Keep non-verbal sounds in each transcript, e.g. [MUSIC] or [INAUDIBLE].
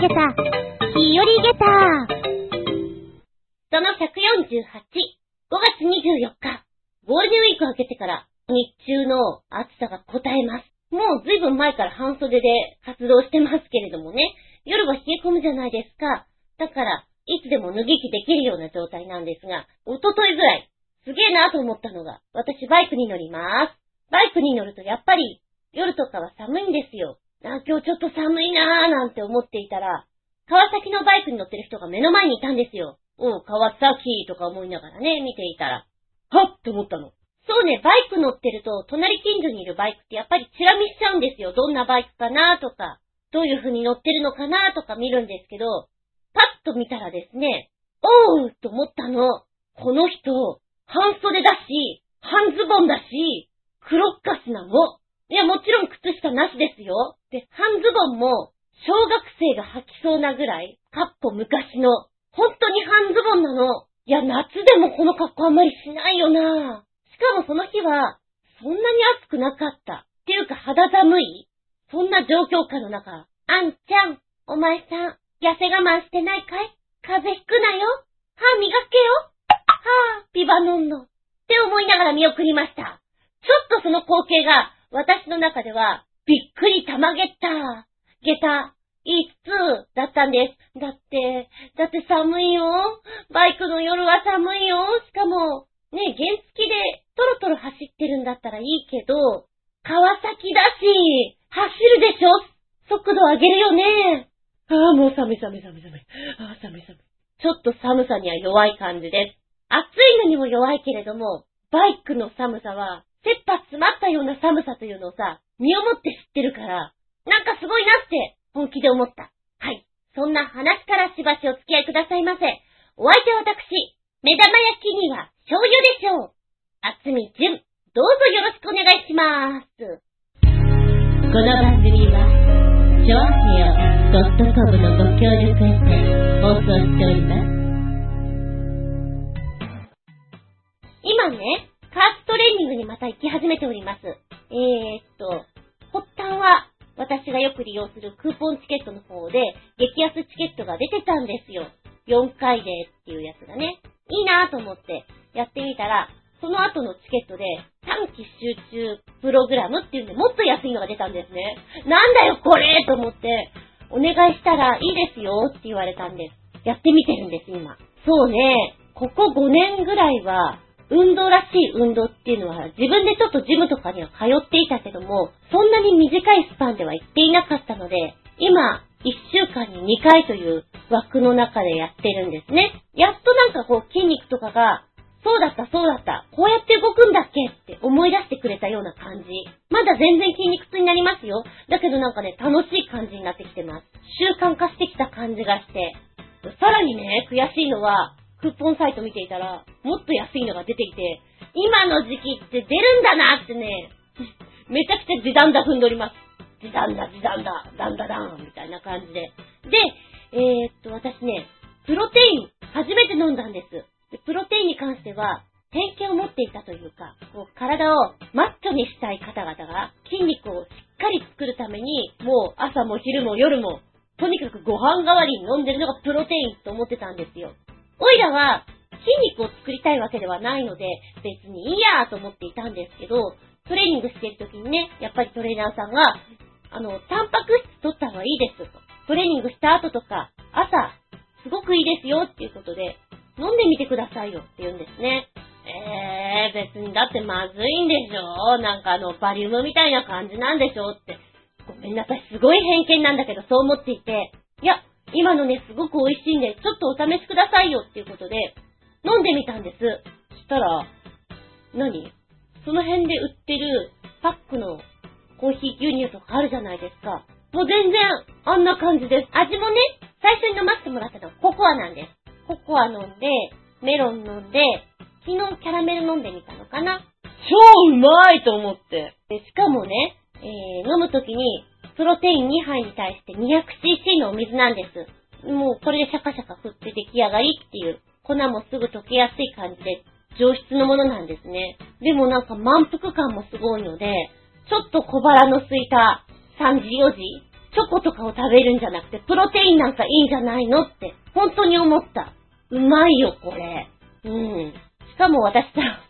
げた、日和げた。その148、5月24日、ゴールデンウィーク明けてから日中の暑さが答えます。もうずいぶん前から半袖で活動してますけれどもね、夜は冷え込むじゃないですか。だから、いつでも脱ぎ着できるような状態なんですが、おとといぐらい、すげえなと思ったのが、私バイクに乗ります。バイクに乗るとやっぱり、夜とかは寒いんですよ。あ、今日ちょっと寒いなーなんて思っていたら、川崎のバイクに乗ってる人が目の前にいたんですよ。おう、川崎とか思いながらね、見ていたら、はっって思ったの。そうね、バイク乗ってると、隣近所にいるバイクってやっぱりチラ見しちゃうんですよ。どんなバイクかなとか、どういう風に乗ってるのかなとか見るんですけど、パッと見たらですね、おうと思ったの。この人、半袖だし、半ズボンだし、黒っかしなの。いや、もちろん靴下なしですよ。で、半ズボンも、小学生が履きそうなぐらい、かっこ昔の、本当に半ズボンなの。いや、夏でもこの格好あんまりしないよなしかもその日は、そんなに暑くなかった。っていうか肌寒いそんな状況下の中、あんちゃん、お前さん、痩せ我慢してないかい？風邪ひくなよ？歯磨けよ？はぁ、ビバノンの。って思いながら見送りました。ちょっとその光景が、私の中では、びっくりたまげった。下駄、いつだったんです。だって、だって寒いよ。バイクの夜は寒いよ。しかも、ね、原付でトロトロ走ってるんだったらいいけど、川崎だし、走るでしょ速度上げるよね。ああ、もう寒い寒い寒い寒い。ああ、寒い寒い。ちょっと寒さには弱い感じです。暑いのにも弱いけれども、バイクの寒さは、切羽詰まったような寒さというのをさ、身をもって知ってるから、なんかすごいなって本気で思った。はい。そんな話からしばしお付き合いくださいませ。お相手は私、目玉焼きには醤油でしょう。あつみじゅん、どうぞよろしくお願いします。この番組は、ジョアヘオ .com のご協力へて放送しております。よく利用するクーポンチケットの方で、激安チケットが出てたんですよ。4回でっていうやつがね。いいなぁと思ってやってみたら、その後のチケットで短期集中プログラムっていうんでもっと安いのが出たんですね。なんだよこれと思って、お願いしたらいいですよって言われたんです。やってみてるんです、今。そうね、ここ5年ぐらいは、運動らしい運動っていうのは自分でちょっとジムとかには通っていたけども、そんなに短いスパンでは行っていなかったので、今、1週間に2回という枠の中でやってるんですね。やっとなんかこう筋肉とかが、そうだったそうだった、こうやって動くんだっけって思い出してくれたような感じ。まだ全然筋肉痛になりますよ。だけどなんかね、楽しい感じになってきてます。習慣化してきた感じがして。さらにね、悔しいのは、クーポンサイト見ていたら、もっと安いのが出てきて、今の時期って出るんだなってね、めちゃくちゃ時短だ踏んでおります。時短だ、時短だ、ダンダダン、みたいな感じで。で、えー、っと、私ね、プロテイン、初めて飲んだんです。でプロテインに関しては、偏見を持っていたというか、こう体をマッチョにしたい方々が筋肉をしっかり作るために、もう朝も昼も夜も、とにかくご飯代わりに飲んでるのがプロテインと思ってたんですよ。おいらは筋肉を作りたいわけではないので、別にいいやと思っていたんですけど、トレーニングしてる時にね、やっぱりトレーナーさんが、あの、タンパク質取った方がいいですと。トレーニングした後とか、朝、すごくいいですよっていうことで、飲んでみてくださいよって言うんですね。えー、別にだってまずいんでしょなんかあの、バリウムみたいな感じなんでしょって。ごめんなさい、すごい偏見なんだけど、そう思っていて。いや、今のね、すごく美味しいんで、ちょっとお試しくださいよっていうことで、飲んでみたんです。そしたら、何？その辺で売ってるパックのコーヒー牛乳とかあるじゃないですか。もう全然、あんな感じです。味もね、最初に飲ませてもらったのはココアなんです。ココア飲んで、メロン飲んで、昨日キャラメル飲んでみたのかな超うまいと思って。でしかもね、えー、飲むときに、プロテイン2杯に対して 200cc のお水なんです。もうこれでシャカシャカ振って出来上がりっていう、粉もすぐ溶けやすい感じで上質のものなんですね。でもなんか満腹感もすごいので、ちょっと小腹の空いた3時4時チョコとかを食べるんじゃなくて、プロテインなんかいいんじゃないのって、本当に思った。うまいよ、これ。うん。しかも私さ、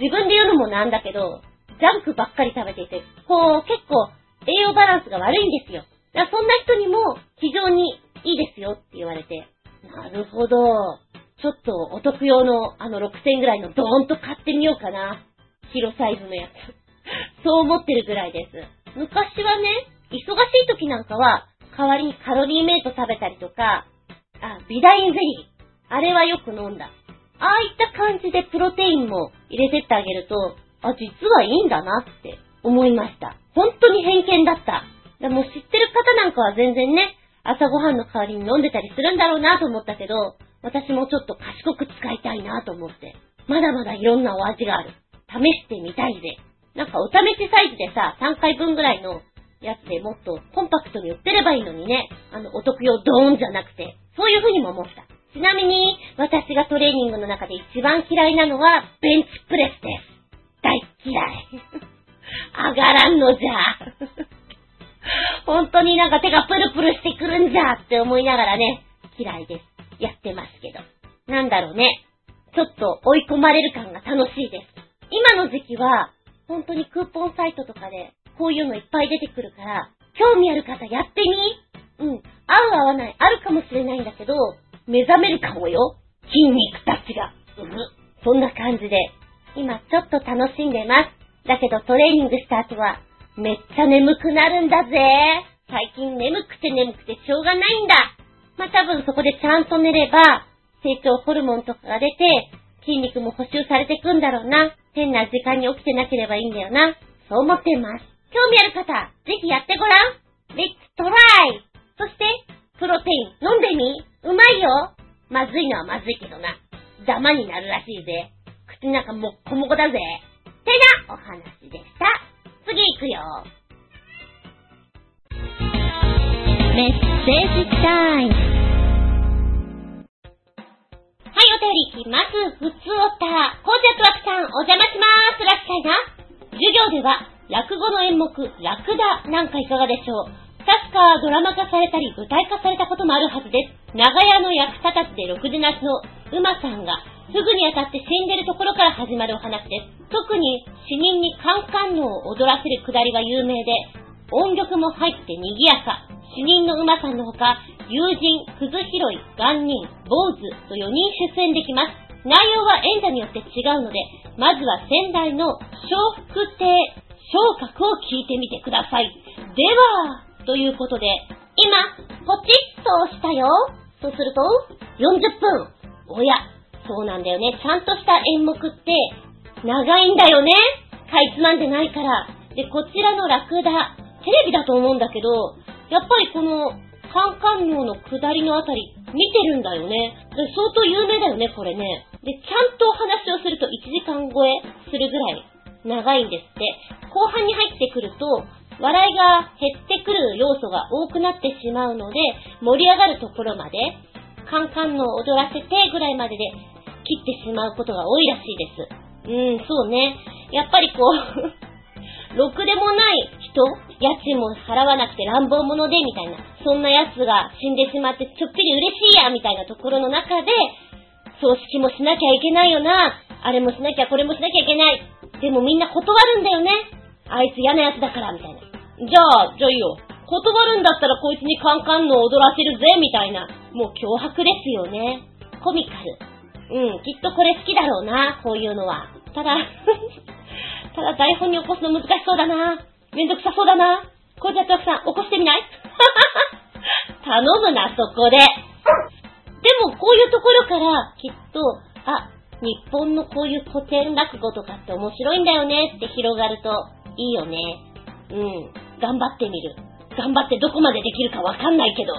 自分で言うのもなんだけど、ジャンクばっかり食べていて、こう、結構、栄養バランスが悪いんですよ。だからそんな人にも、非常にいいですよって言われて、なるほど。ちょっとお得用のあの6000ぐらいのドーンと買ってみようかな。広サイズのやつ。そう思ってるぐらいです。昔はね、忙しい時なんかは、代わりにカロリーメイト食べたりとか、あ、ビダインゼリー。あれはよく飲んだ。ああいった感じでプロテインも入れてってあげると、あ、実はいいんだなって思いました。本当に偏見だった。でも知ってる方なんかは全然ね、朝ごはんの代わりに飲んでたりするんだろうなと思ったけど、私もちょっと賢く使いたいなと思って。まだまだいろんなお味がある。試してみたいぜ。なんかお試しサイズでさ、3回分ぐらいのやつでもっとコンパクトに売ってればいいのにね。あの、お得用ドーンじゃなくて。そういう風にも思った。ちなみに、私がトレーニングの中で一番嫌いなのは、ベンチプレスです。大嫌い。上がらんのじゃ。本当になんか手がプルプルしてくるんじゃって思いながらね、嫌いです。やってますけど。なんだろうね。ちょっと追い込まれる感が楽しいです。今の時期は、本当にクーポンサイトとかで、こういうのいっぱい出てくるから、興味ある方やってみうん。合う合わない、あるかもしれないんだけど、目覚めるかもよ。筋肉たちが。うん。そんな感じで、今ちょっと楽しんでます。だけどトレーニングした後は、めっちゃ眠くなるんだぜ。最近眠くて眠くてしょうがないんだ。まあ、多分そこでちゃんと寝れば、成長ホルモンとかが出て、筋肉も補修されてくんだろうな。変な時間に起きてなければいいんだよな。そう思ってます。興味ある方、ぜひやってごらん。レッツトライそして、プロテイン飲んでみうまいよまずいのはまずいけどな。ダマになるらしいぜ。口の中もっこもこだぜ。てなお話でした。次行くよ。メッセージタイム。はい、お便りいきます。ふつおた。コージャクワクさん、お邪魔しまーす。らっしゃいな。授業では、落語の演目、ラクダなんかいかがでしょう確かドラマ化されたり舞台化されたこともあるはずです。長屋の役者たちでろくでなしの馬さんが、すぐに当たって死んでるところから始まるお話です。特に死人にカンカンのを踊らせるくだりが有名で、音曲も入って賑やか。死人の馬さんのほか、友人、クズ拾い、元人、坊主と4人出演できます。内容は演者によって違うので、まずは仙台の笑福亭昇格を聞いてみてください。では、ということで、今、ポチッと押したよ。そうすると、40分。おや、そうなんだよね。ちゃんとした演目って、長いんだよね。かいつまんでないから。で、こちらのラクダ、テレビだと思うんだけど、やっぱりこの、カンカン脳の下りのあたり、見てるんだよね。で相当有名だよね、これね。で、ちゃんとお話をすると1時間超えするぐらい長いんですって。後半に入ってくると、笑いが減ってくる要素が多くなってしまうので、盛り上がるところまで、カンカンの踊らせてぐらいまでで切ってしまうことが多いらしいです。うん、そうね。やっぱりこう [LAUGHS] ろくでもない人家賃も払わなくて乱暴者で、みたいな。そんな奴が死んでしまってちょっぴり嬉しいや、みたいなところの中で、葬式もしなきゃいけないよな。あれもしなきゃこれもしなきゃいけない。でもみんな断るんだよね。あいつ嫌な奴だから、みたいな。じゃあ、じゃあいいよ。断るんだったらこいつにカンカンの踊らせるぜ、みたいな。もう脅迫ですよね。コミカル。うん、きっとこれ好きだろうな、こういうのは。ただ [LAUGHS] ただ台本に起こすの難しそうだな。めんどくさそうだな。こうじゃたくさん起こしてみない？[LAUGHS] 頼むな、そこで。でも、こういうところから、きっと、あ、日本のこういう古典落語とかって面白いんだよねって広がるといいよね。うん。頑張ってみる。頑張ってどこまでできるかわかんないけど。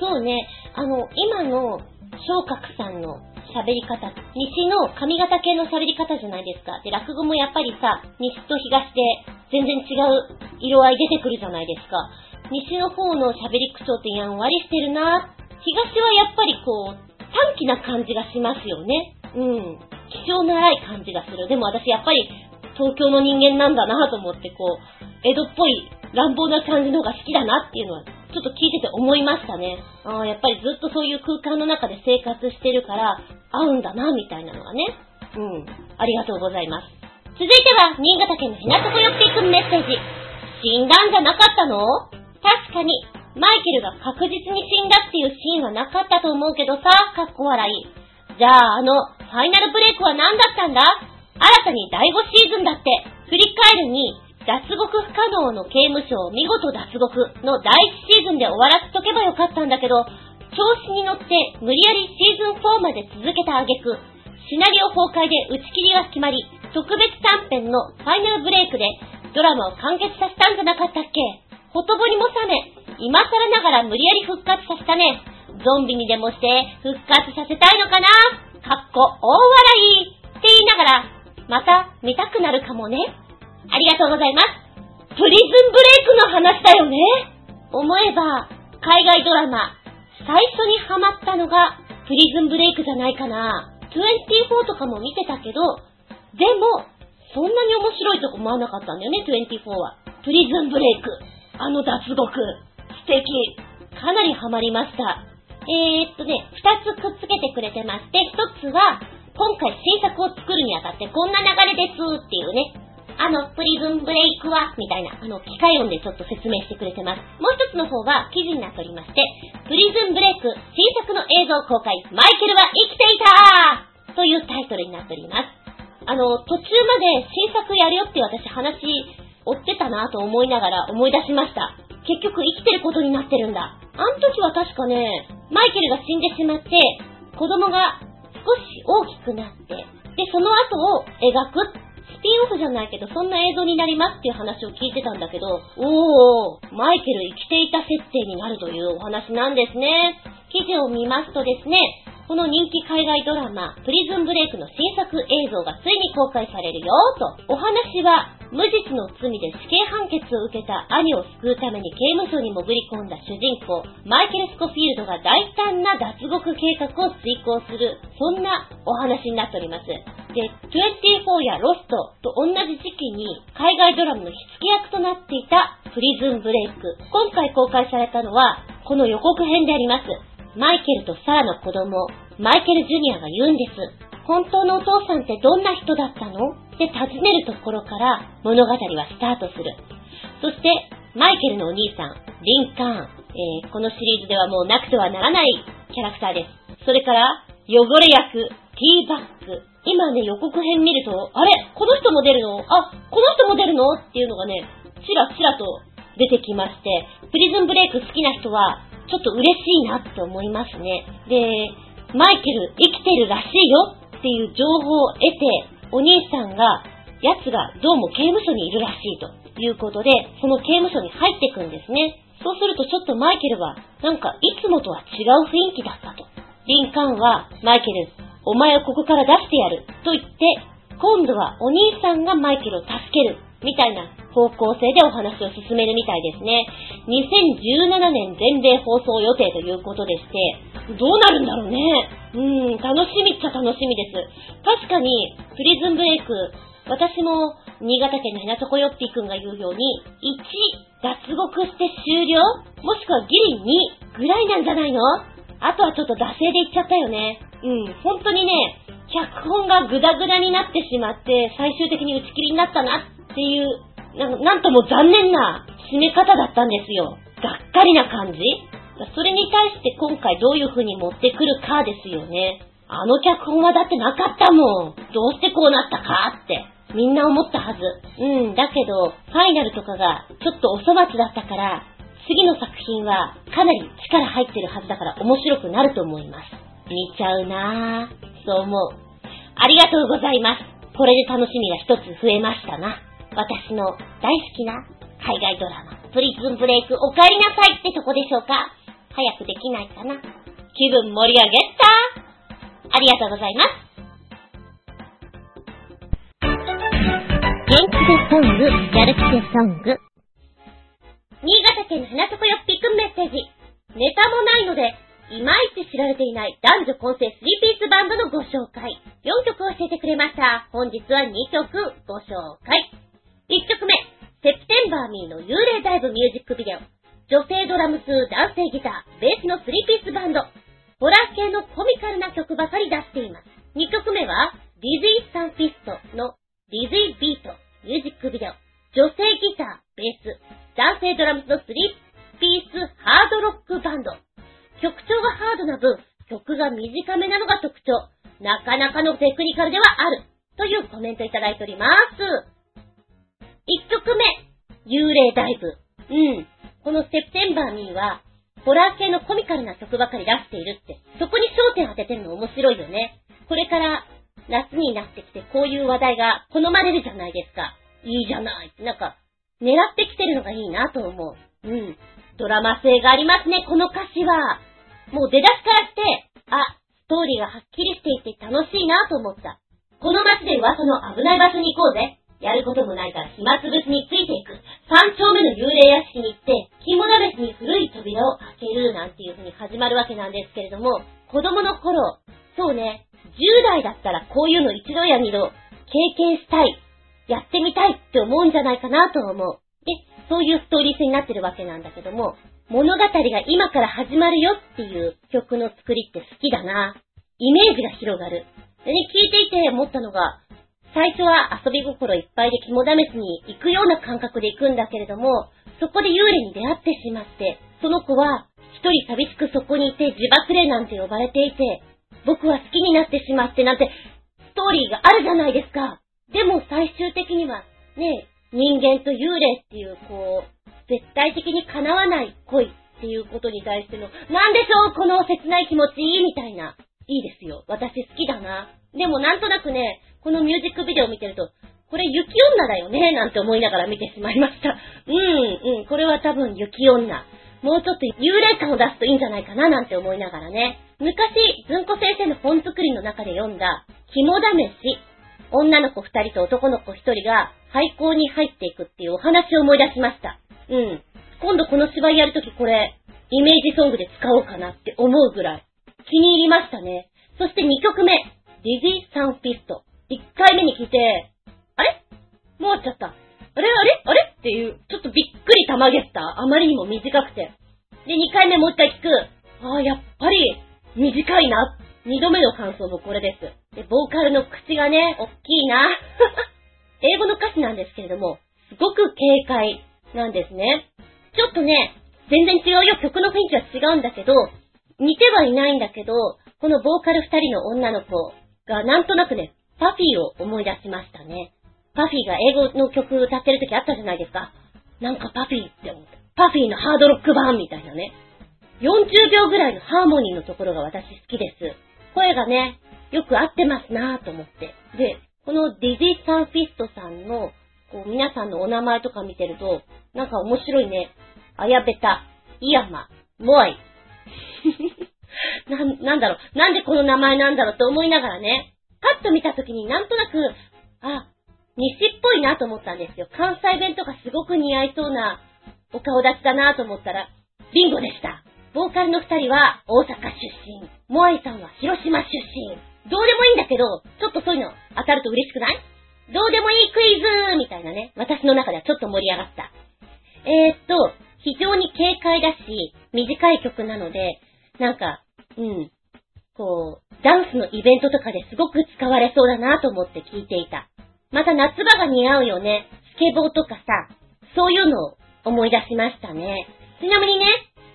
そうね。あの、今の、昇格さんの喋り方、西の髪型系の喋り方じゃないですか。で、落語もやっぱりさ、西と東で全然違う色合い出てくるじゃないですか。西の方の喋り口調ってやんわりしてるな。東はやっぱりこう、短気な感じがしますよね。うん。気性の荒い感じがする。でも私やっぱり東京の人間なんだなと思ってこう、江戸っぽい乱暴な感じの方が好きだなっていうのはちょっと聞いてて思いましたね。あやっぱりずっとそういう空間の中で生活してるから、合うんだな、みたいなのがね。うん。ありがとうございます。続いては、新潟県のひなとこ寄っていくメッセージ。死んだんじゃなかったの？確かに、マイケルが確実に死んだっていうシーンはなかったと思うけどさ、かっこ笑い。じゃあ、あの、ファイナルブレイクは何だったんだ？新たに第5シーズンだって、振り返るに、脱獄不可能の刑務所を見事脱獄の第1シーズンで終わらせとけばよかったんだけど、調子に乗って無理やりシーズン4まで続けた挙句、シナリオ崩壊で打ち切りが決まり、特別短編のファイナルブレイクでドラマを完結させたんじゃなかったっけほとぼりも冷め、今更ながら無理やり復活させたね。ゾンビにでもして復活させたいのかな？かっこ大笑いって言いながら、また見たくなるかもね。ありがとうございます。プリズンブレイクの話だよね。思えば、海外ドラマ、最初にハマったのがプリズンブレイクじゃないかな。24とかも見てたけど、でも、そんなに面白いと思わなかったんだよね、24は。プリズンブレイク。あの脱獄。素敵。かなりハマりました。えー、っとね、二つくっつけてくれてまして、一つは、今回新作を作るにあたってこんな流れですっていうね、あの、プリズンブレイクは、みたいな、あの、機械音でちょっと説明してくれてます。もう一つの方は記事になっておりまして、プリズンブレイク新作の映像公開、マイケルは生きていたというタイトルになっております。あの、途中まで新作やるよって私話、追ってたなと思いながら思い出しました。結局生きてることになってるんだ。あの時は確かね、マイケルが死んでしまって、子供が少し大きくなって、で、その後を描くスピンオフじゃないけど、そんな映像になりますっていう話を聞いてたんだけど、おー、マイケル生きていた設定になるというお話なんですね。記事を見ますとですね、この人気海外ドラマ、プリズンブレイクの新作映像がついに公開されるよと。お話は、無実の罪で死刑判決を受けた兄を救うために刑務所に潜り込んだ主人公、マイケル・スコフィールドが大胆な脱獄計画を遂行する、そんなお話になっております。で、24やロストと同じ時期に海外ドラマの火付け役となっていたプリズンブレイク。今回公開されたのは、この予告編であります。マイケルとサラの子供、マイケル・ジュニアが言うんです。本当のお父さんってどんな人だったの？って尋ねるところから物語はスタートする。そして、マイケルのお兄さん、リンカーン、えー、このシリーズではもうなくてはならないキャラクターです。それから、汚れ役、ティーバッグ。今ね、予告編見ると、あれ？この人も出るの？あ、この人も出るの？っていうのがね、ちらちらと出てきまして、プリズンブレイク好きな人は、ちょっと嬉しいなって思いますね。で、マイケル生きてるらしいよっていう情報を得て、お兄さんが、奴がどうも刑務所にいるらしいということで、その刑務所に入っていくんですね。そうするとちょっとマイケルは、なんかいつもとは違う雰囲気だったと。リンカーンは、マイケル、お前をここから出してやると言って、今度はお兄さんがマイケルを助けるみたいな方向性でお話を進めるみたいですね。2017年全米放送予定ということでして、どうなるんだろうね。うん、楽しみっちゃ楽しみです。確かに、プリズンブレイク、私も新潟県のひなとこよっぴくんが言うように、1、脱獄して終了？もしくはギリ2ぐらいなんじゃないの？あとはちょっと惰性で言っちゃったよね。うん、本当にね、脚本がグダグダになってしまって、最終的に打ち切りになったなっていうなんとも残念な締め方だったんですよ。がっかりな感じそれに対して今回どういう風に持ってくるかですよね。あの脚本はだってなかったもん。どうしてこうなったかって。みんな思ったはず。うん、だけど、ファイナルとかがちょっとお粗末だったから、次の作品はかなり力入ってるはずだから面白くなると思います。見ちゃうなぁ。そう思う。ありがとうございます。これで楽しみが一つ増えましたな。私の大好きな海外ドラマ、プリズンブレイクお帰りなさいってとこでしょうか？早くできないかな？気分盛り上げた？ありがとうございます。元気でソング、やる気でソング。新潟県の花底よっぴくんメッセージ。ネタもないので、いまいち知られていない男女混成3ピースバンドのご紹介。4曲教えてくれました。本日は2曲ご紹介。1曲目、セプテンバーミーの幽霊ダイブミュージックビデオ。女性ドラムス、男性ギター、ベースの3ピースバンド、ホラー系のコミカルな曲ばかり出しています。2曲目は、 Dizzy Sunfist の Dizzy Beats、ミュージックビデオ、女性ギター、ベース、男性ドラムスの3ピースハードロックバンド。曲調がハードな分、曲が短めなのが特徴。なかなかのテクニカルではある。というコメントいただいております。1曲目、幽霊ダイブ。うん。このセプテンバーミーは、ホラー系のコミカルな曲ばかり出しているって、そこに焦点当ててるの面白いよね。これから夏になってきてこういう話題が好まれるじゃないですか。いいじゃない。なんか、狙ってきてるのがいいなと思う。うん。ドラマ性がありますね、この歌詞は。もう出だしからして、あ、ストーリーがはっきりしていて楽しいなと思った。この街で噂の危ない場所に行こうぜ。やることもないから暇つぶしについていく。三丁目の幽霊屋敷に行って、肝試しに古い扉を開けるなんていう風に始まるわけなんですけれども、子供の頃、そうね、10代だったらこういうの一度や二度経験したい。やってみたいって思うんじゃないかなと思う。で、そういうストーリー性になってるわけなんだけども、物語が今から始まるよっていう曲の作りって好きだな。イメージが広がる。でね、聞いていて思ったのが、最初は遊び心いっぱいで肝試しに行くような感覚で行くんだけれども、そこで幽霊に出会ってしまって、その子は一人寂しくそこにいて自爆霊なんて呼ばれていて、僕は好きになってしまってなんて、ストーリーがあるじゃないですか。でも最終的には、ね、人間と幽霊っていう、こう、絶対的に叶わない恋っていうことに対しての、なんでしょうこの切ない気持ちいいみたいな。いいですよ。私好きだな。でもなんとなくね、このミュージックビデオを見てると、これ雪女だよねなんて思いながら見てしまいました。うん、うん、これは多分雪女。もうちょっと幽霊感を出すといいんじゃないかななんて思いながらね。昔、ずんこ先生の本作りの中で読んだ、肝試し。女の子二人と男の子一人が廃校に入っていくっていうお話を思い出しました。うん。今度この芝居やるときこれ、イメージソングで使おうかなって思うぐらい。気に入りましたね。そして2曲目、 Dizzy Sunfist。1回目に聞いて、あれ？もう終わっちゃった。あれ？あれ？あれ？っていう、ちょっとびっくりたまげった。あまりにも短くて。で、2回目もう一回聞く。ああ、やっぱり、短いな。2度目の感想もこれです。で、ボーカルの口がね、おっきいな。[LAUGHS] 英語の歌詞なんですけれども、すごく軽快なんですね。ちょっとね、全然違うよ。曲の雰囲気は違うんだけど、似てはいないんだけど、このボーカル二人の女の子がなんとなくね、パフィーを思い出しましたね。パフィーが英語の曲歌ってる時あったじゃないですか。なんかパフィーって思った。パフィーのハードロック版みたいなね。40秒ぐらいのハーモニーのところが私好きです。声がね、よく合ってますなぁと思って。で、この Dizzy Sunfist さんの、こう、皆さんのお名前とか見てると、なんか面白いね。あやぺた、いやま、モアイ。[LAUGHS] な、なんだろう、なんでこの名前なんだろうって思いながらね、パッと見た時になんとなく、あ、西っぽいなと思ったんですよ。関西弁とかすごく似合いそうなお顔立ちだなと思ったら、ビンゴでした。ボーカルの二人は大阪出身。モアイさんは広島出身。どうでもいいんだけど、ちょっとそういうの当たると嬉しくない？どうでもいいクイズみたいなね。私の中ではちょっと盛り上がった。えー、っと、非常に軽快だし、短い曲なので、なんか、うん、こう、ダンスのイベントとかですごく使われそうだなと思って聞いていた。また夏場が似合うよね。スケボーとかさ、そういうのを思い出しましたね。ちなみにね、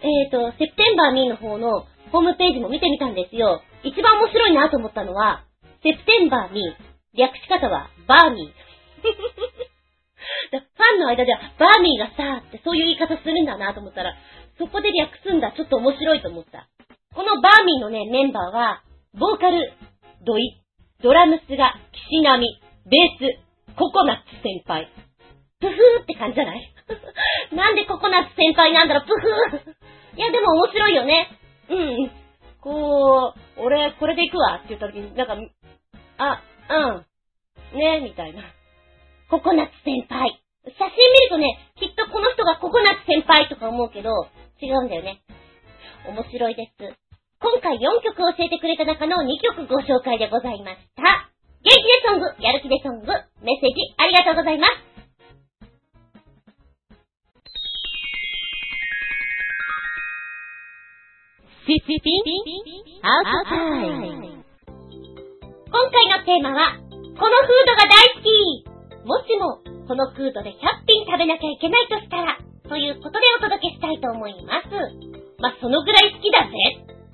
えっ、ー、と、セプテンバーミーの方のホームページも見てみたんですよ。一番面白いなと思ったのは、セプテンバーミー。略し方は、バーミー。ファンの間では、バーミーがさ、ってそういう言い方するんだなと思ったら、そこで略すんだ。ちょっと面白いと思った。このバーミーのね、メンバーは、ボーカル、ドイ、ドラムスが岸波、ベース、ココナッツ先輩。プフーって感じじゃない？[LAUGHS] なんでココナッツ先輩なんだろう、プフーいや、でも面白いよね。うん。こう、俺、これで行くわって言った時に、なんか、あ、うん。ねみたいな。ココナッツ先輩。写真見るとね、きっとこの人がココナッツ先輩とか思うけど、違うんだよね。面白いです。今回4曲教えてくれた中の2曲ご紹介でございました。元気でソング、やる気でソング、メッセージありがとうございます。フィフィフィアウトタイム。今回のテーマは、このフードが大好きもしも、このフードで100品食べなきゃいけないとしたら、ということでお届けしたいと思います。まあ、そのぐらい好きだぜ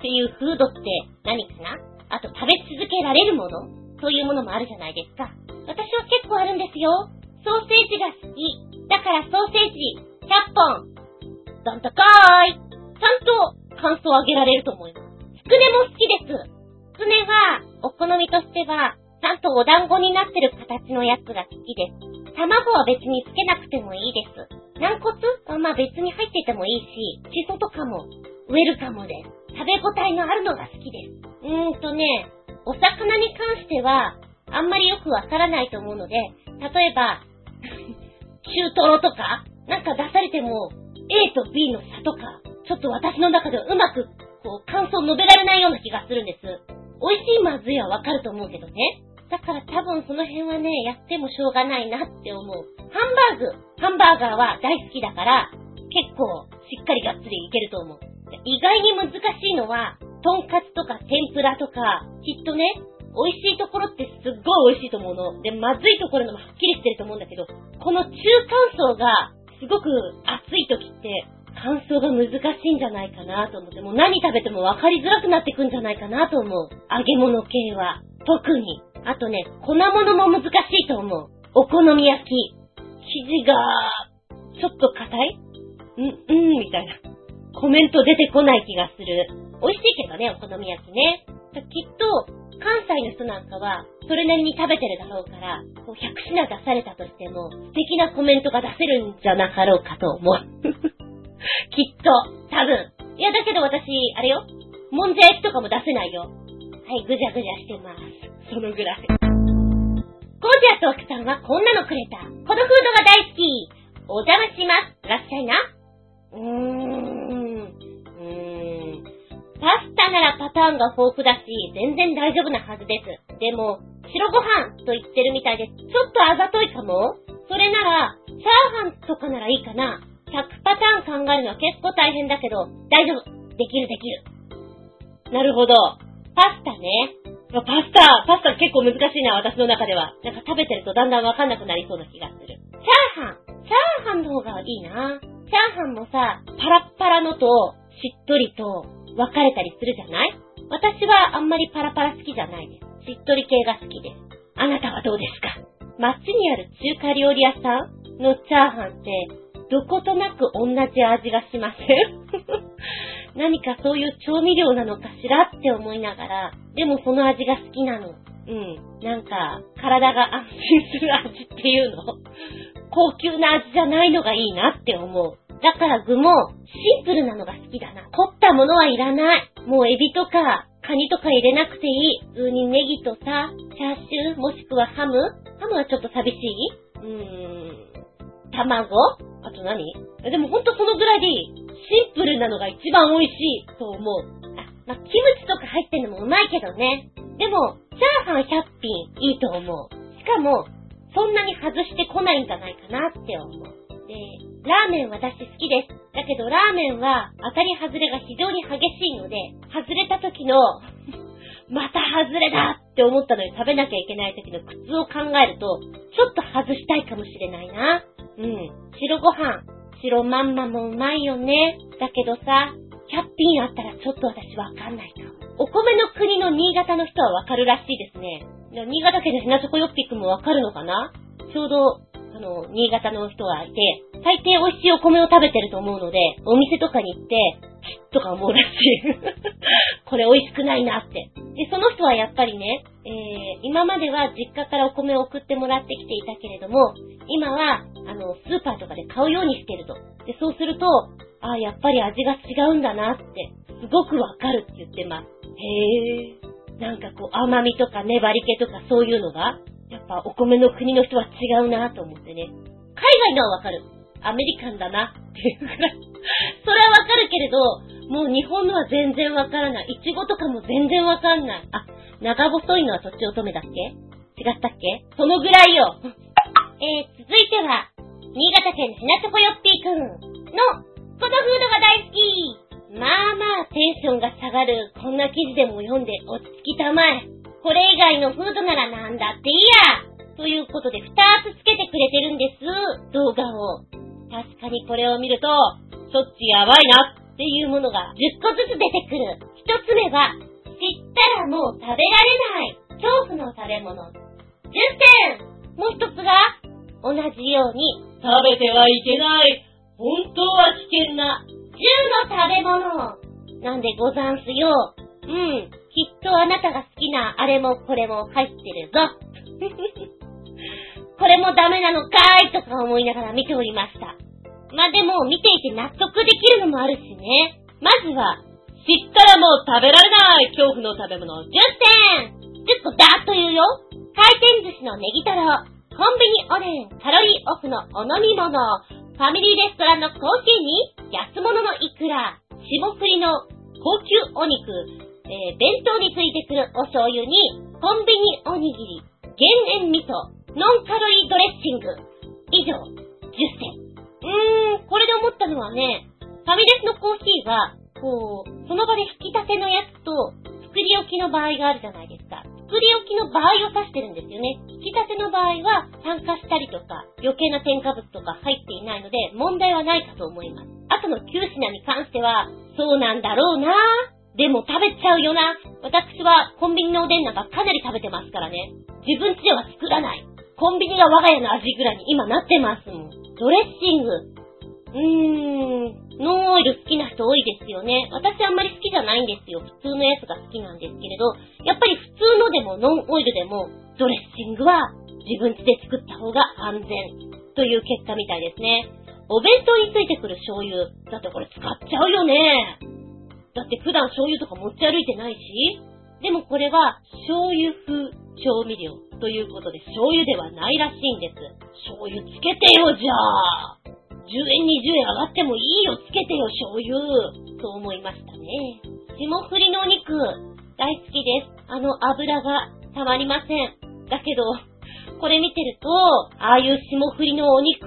っていうフードって何かな？あと食べ続けられるもの？そういうものもあるじゃないですか。私は結構あるんですよ。ソーセージが好き。だからソーセージ100本。どんとこーい。ちゃんと感想をあげられると思います。つくねも好きです。つくねは、お好みとしては、ちゃんとお団子になってる形のやつが好きです。卵は別につけなくてもいいです。軟骨？はまあ別に入っててもいいし、シソとかもウェルカムです。食べ応えのあるのが好きです。うーんとね、お魚に関しては、あんまりよくわからないと思うので、例えば、[LAUGHS] 中トロとか、なんか出されても、A と B の差とか、ちょっと私の中ではうまく、こう、感想を述べられないような気がするんです。美味しいまずいはわかると思うけどね。だから多分その辺はね、やってもしょうがないなって思う。ハンバーグ、ハンバーガーは大好きだから、結構しっかりがっつりいけると思う。意外に難しいのは、とんかつとか天ぷらとか、きっとね、美味しいところってすっごい美味しいと思うの。で、まずいところのもはっきりしてると思うんだけど、この中間層がすごく熱い時って、感想が難しいんじゃないかなと思って、もう何食べても分かりづらくなってくんじゃないかなと思う。揚げ物系は。特に。あとね、粉物も難しいと思う。お好み焼き。生地が、ちょっと硬い？うん、うん、みたいな。コメント出てこない気がする。美味しいけどね、お好み焼きね。きっと、関西の人なんかは、それなりに食べてるだろうから、こう100品出されたとしても、素敵なコメントが出せるんじゃなかろうかと思う。[LAUGHS] きっと、多分。いや、だけど私、あれよ。もんじゃ焼きとかも出せないよ。はい、ぐじゃぐじゃしてます。そのぐらい。ゴージャス奥さんはこんなのくれた。このフードが大好き。お邪魔します。らっしゃいな。うーん。うーん。パスタならパターンが豊富だし、全然大丈夫なはずです。でも、白ご飯と言ってるみたいで。ちょっとあざといかもそれなら、チャーハンとかならいいかな。100パターン考えるのは結構大変だけど、大丈夫。できるできる。なるほど。パスタね。パスタ、パスタ結構難しいな、私の中では。なんか食べてるとだんだんわかんなくなりそうな気がする。チャーハン。チャーハンの方がいいな。チャーハンもさ、パラッパラのと、しっとりと、分かれたりするじゃない？私はあんまりパラパラ好きじゃないです。しっとり系が好きです。あなたはどうですか？街にある中華料理屋さんのチャーハンって、どことなく同じ味がしません？[LAUGHS] 何かそういう調味料なのかしらって思いながら、でもその味が好きなの。うん。なんか、体が安心する味っていうの。高級な味じゃないのがいいなって思う。だから具もシンプルなのが好きだな。凝ったものはいらない。もうエビとかカニとか入れなくていい。普通にネギとさ、チャーシュー、もしくはハムハムはちょっと寂しい？うーん。卵？あと何？でもほんとそのぐらいでいい。シンプルなのが一番美味しいと思う。あ、まあ、キムチとか入ってんのもうまいけどね。でも、チャーハン100品いいと思う。しかも、そんなに外してこないんじゃないかなって思う。で、ラーメン私好きです。だけどラーメンは当たり外れが非常に激しいので、外れた時の [LAUGHS] また外れだって思ったのに食べなきゃいけない時の苦痛を考えると、ちょっと外したいかもしれないな。うん。白ご飯、白まんまもうまいよね。だけどさ、100品あったらちょっと私わかんないかも。お米の国の新潟の人はわかるらしいですね。新潟県のひなチョコヨッピックもわかるのかな？ちょうど、あの、新潟の人がいて、大抵美味しいお米を食べてると思うので、お店とかに行って、とか思うらしい。[LAUGHS] これ美味しくないなって。で、その人はやっぱりね、えー、今までは実家からお米を送ってもらってきていたけれども、今は、あの、スーパーとかで買うようにしてると。で、そうすると、ああ、やっぱり味が違うんだなって、すごくわかるって言ってます。へえ。なんかこう、甘みとか粘り気とかそういうのが、やっぱお米の国の人は違うなと思ってね。海外のはわかる。アメリカンだなっていうぐらい。それはわかるけれど、もう日本のは全然わからない。イチゴとかも全然わかんない。あ、長細いのはとちおとめだっけ？違ったっけ？そのぐらいよ。えー、続いては、新潟県ひなチョコヨッピーくんの、このフードが大好きまあまあテンションが下がるこんな記事でも読んで落ち着きたまえ。これ以外のフードならなんだっていいやということで2つつけてくれてるんです、動画を。確かにこれを見ると、そっちやばいなっていうものが10個ずつ出てくる。1つ目は、知ったらもう食べられない恐怖の食べ物。10点もう1つが、同じように、食べてはいけない本当は危険な10の食べ物なんでござんすよ。うん。きっとあなたが好きなあれもこれも入ってるぞ。[LAUGHS] これもダメなのかーいとか思いながら見ておりました。まあ、でも見ていて納得できるのもあるしね。まずは、知ったらもう食べられない恐怖の食べ物10点 !10 個だと言うよ。回転寿司のネギトロ、コンビニおでん、カロリーオフのお飲み物、ファミリーレストランのコーヒーに安物のイクラ、霜降りの高級お肉、えー、弁当についてくるお醤油に、コンビニおにぎり、減塩味噌、ノンカロリードレッシング。以上、10選。うーん、これで思ったのはね、ファミレスのコーヒーは、こう、その場で引き立てのやつと、作り置きの場合があるじゃないですか。作り置きの場合を指してるんですよね。引き立ての場合は酸化したりとか余計な添加物とか入っていないので問題はないかと思います。あとの9品に関してはそうなんだろうなぁでも食べちゃうよな。私はコンビニのおでんなんかかなり食べてますからね。自分家では作らない。コンビニが我が家の味ぐらいに今なってますもん。ドレッシング。うーん。ノンオイル好きな人多いですよね。私あんまり好きじゃないんですよ。普通のやつが好きなんですけれど、やっぱり普通のでもノンオイルでも、ドレッシングは自分家で作った方が安全という結果みたいですね。お弁当についてくる醤油。だってこれ使っちゃうよね。だって普段醤油とか持ち歩いてないし。でもこれは醤油風調味料ということで醤油ではないらしいんです。醤油つけてよ、じゃあ。10円20円上がってもいいよ、つけてよ、醤油。と思いましたね。霜降りのお肉、大好きです。あの油がたまりません。だけど、これ見てると、ああいう霜降りのお肉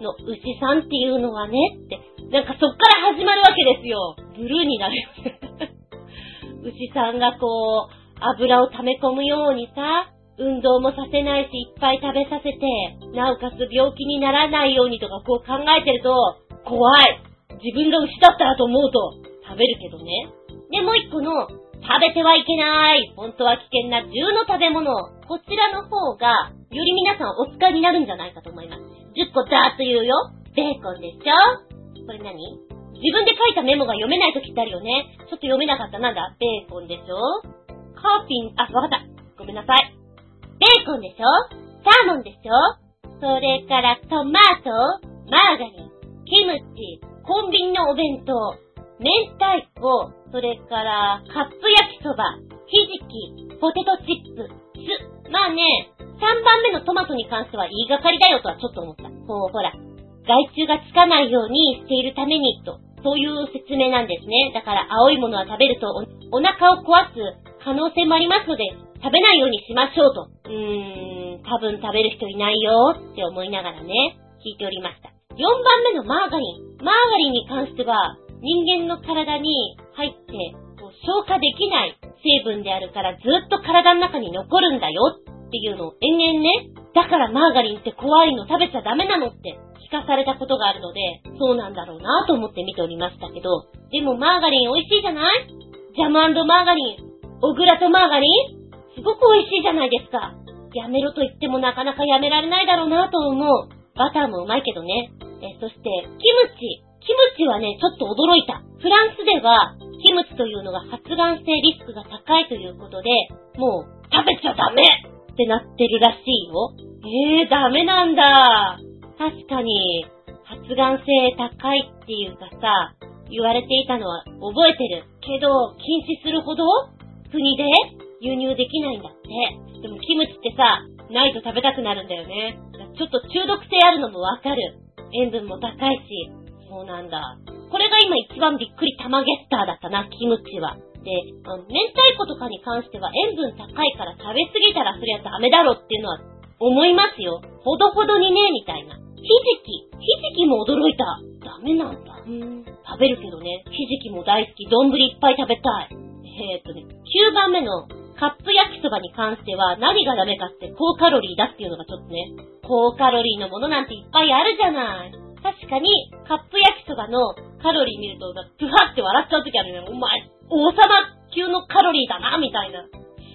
の牛さんっていうのはね、って、なんかそっから始まるわけですよ。ブルーになる。牛さんがこう、油を溜め込むようにさ、運動もさせないし、いっぱい食べさせて、なおかつ病気にならないようにとかこう考えてると、怖い。自分が牛だったらと思うと、食べるけどね。で、もう一個の、食べてはいけない。本当は危険な10の食べ物。こちらの方が、より皆さんお使いになるんじゃないかと思います。10個ザーッと言うよ。ベーコンでしょこれ何？自分で書いたメモが読めない時ってあるよね。ちょっと読めなかった。なんだ？ベーコンでしょ？カーピン、あ、わかった。ごめんなさい。ベーコンでしょ？サーモンでしょ？それからトマト、マーガリン、キムチ、コンビニのお弁当、明太子、それからカップ焼きそば、ひじき、ポテトチップ、酢。まあね、3番目のトマトに関しては言いがかりだよとはちょっと思った。こう、ほら、害虫がつかないようにしているためにと、そういう説明なんですね。だから青いものは食べるとお腹を壊す可能性もありますので、食べないようにしましょうと。うーん、多分食べる人いないよって思いながらね、聞いておりました。4番目のマーガリン。マーガリンに関しては、人間の体に入って、こう消化できない成分であるからずっと体の中に残るんだよっていうのを延々ね、だからマーガリンって怖いの食べちゃダメなのって聞かされたことがあるので、そうなんだろうなと思って見ておりましたけど、でもマーガリン美味しいじゃない？ジャムマーガリン、小倉とマーガリン？すごく美味しいじゃないですか。やめろと言ってもなかなかやめられないだろうなと思う。バターもうまいけどね。え、そして、キムチ。キムチはね、ちょっと驚いた。フランスでは、キムチというのが発がん性リスクが高いということで、もう、食べちゃダメってなってるらしいよ。えー、ダメなんだ。確かに、発がん性高いっていうかさ、言われていたのは覚えてる。けど、禁止するほど？国で？輸入できないんだって。でもキムチってさ、ないと食べたくなるんだよね。ちょっと中毒性あるのもわかる。塩分も高いし。そうなんだ。これが今一番びっくり玉ゲッターだったな、キムチは。で、あの明太子とかに関しては塩分高いから食べ過ぎたらそりゃダメだろっていうのは思いますよ。ほどほどにね、みたいな。ひじき。ひじきも驚いた。ダメなんだ。うん、食べるけどね、ひじきも大好き、丼いっぱい食べたい。えー、っとね、9番目のカップ焼きそばに関しては何がダメかって高カロリーだっていうのがちょっとね、高カロリーのものなんていっぱいあるじゃない。確かに、カップ焼きそばのカロリー見ると、プハって笑っちゃう時あるね。お前、王様級のカロリーだな、みたいな。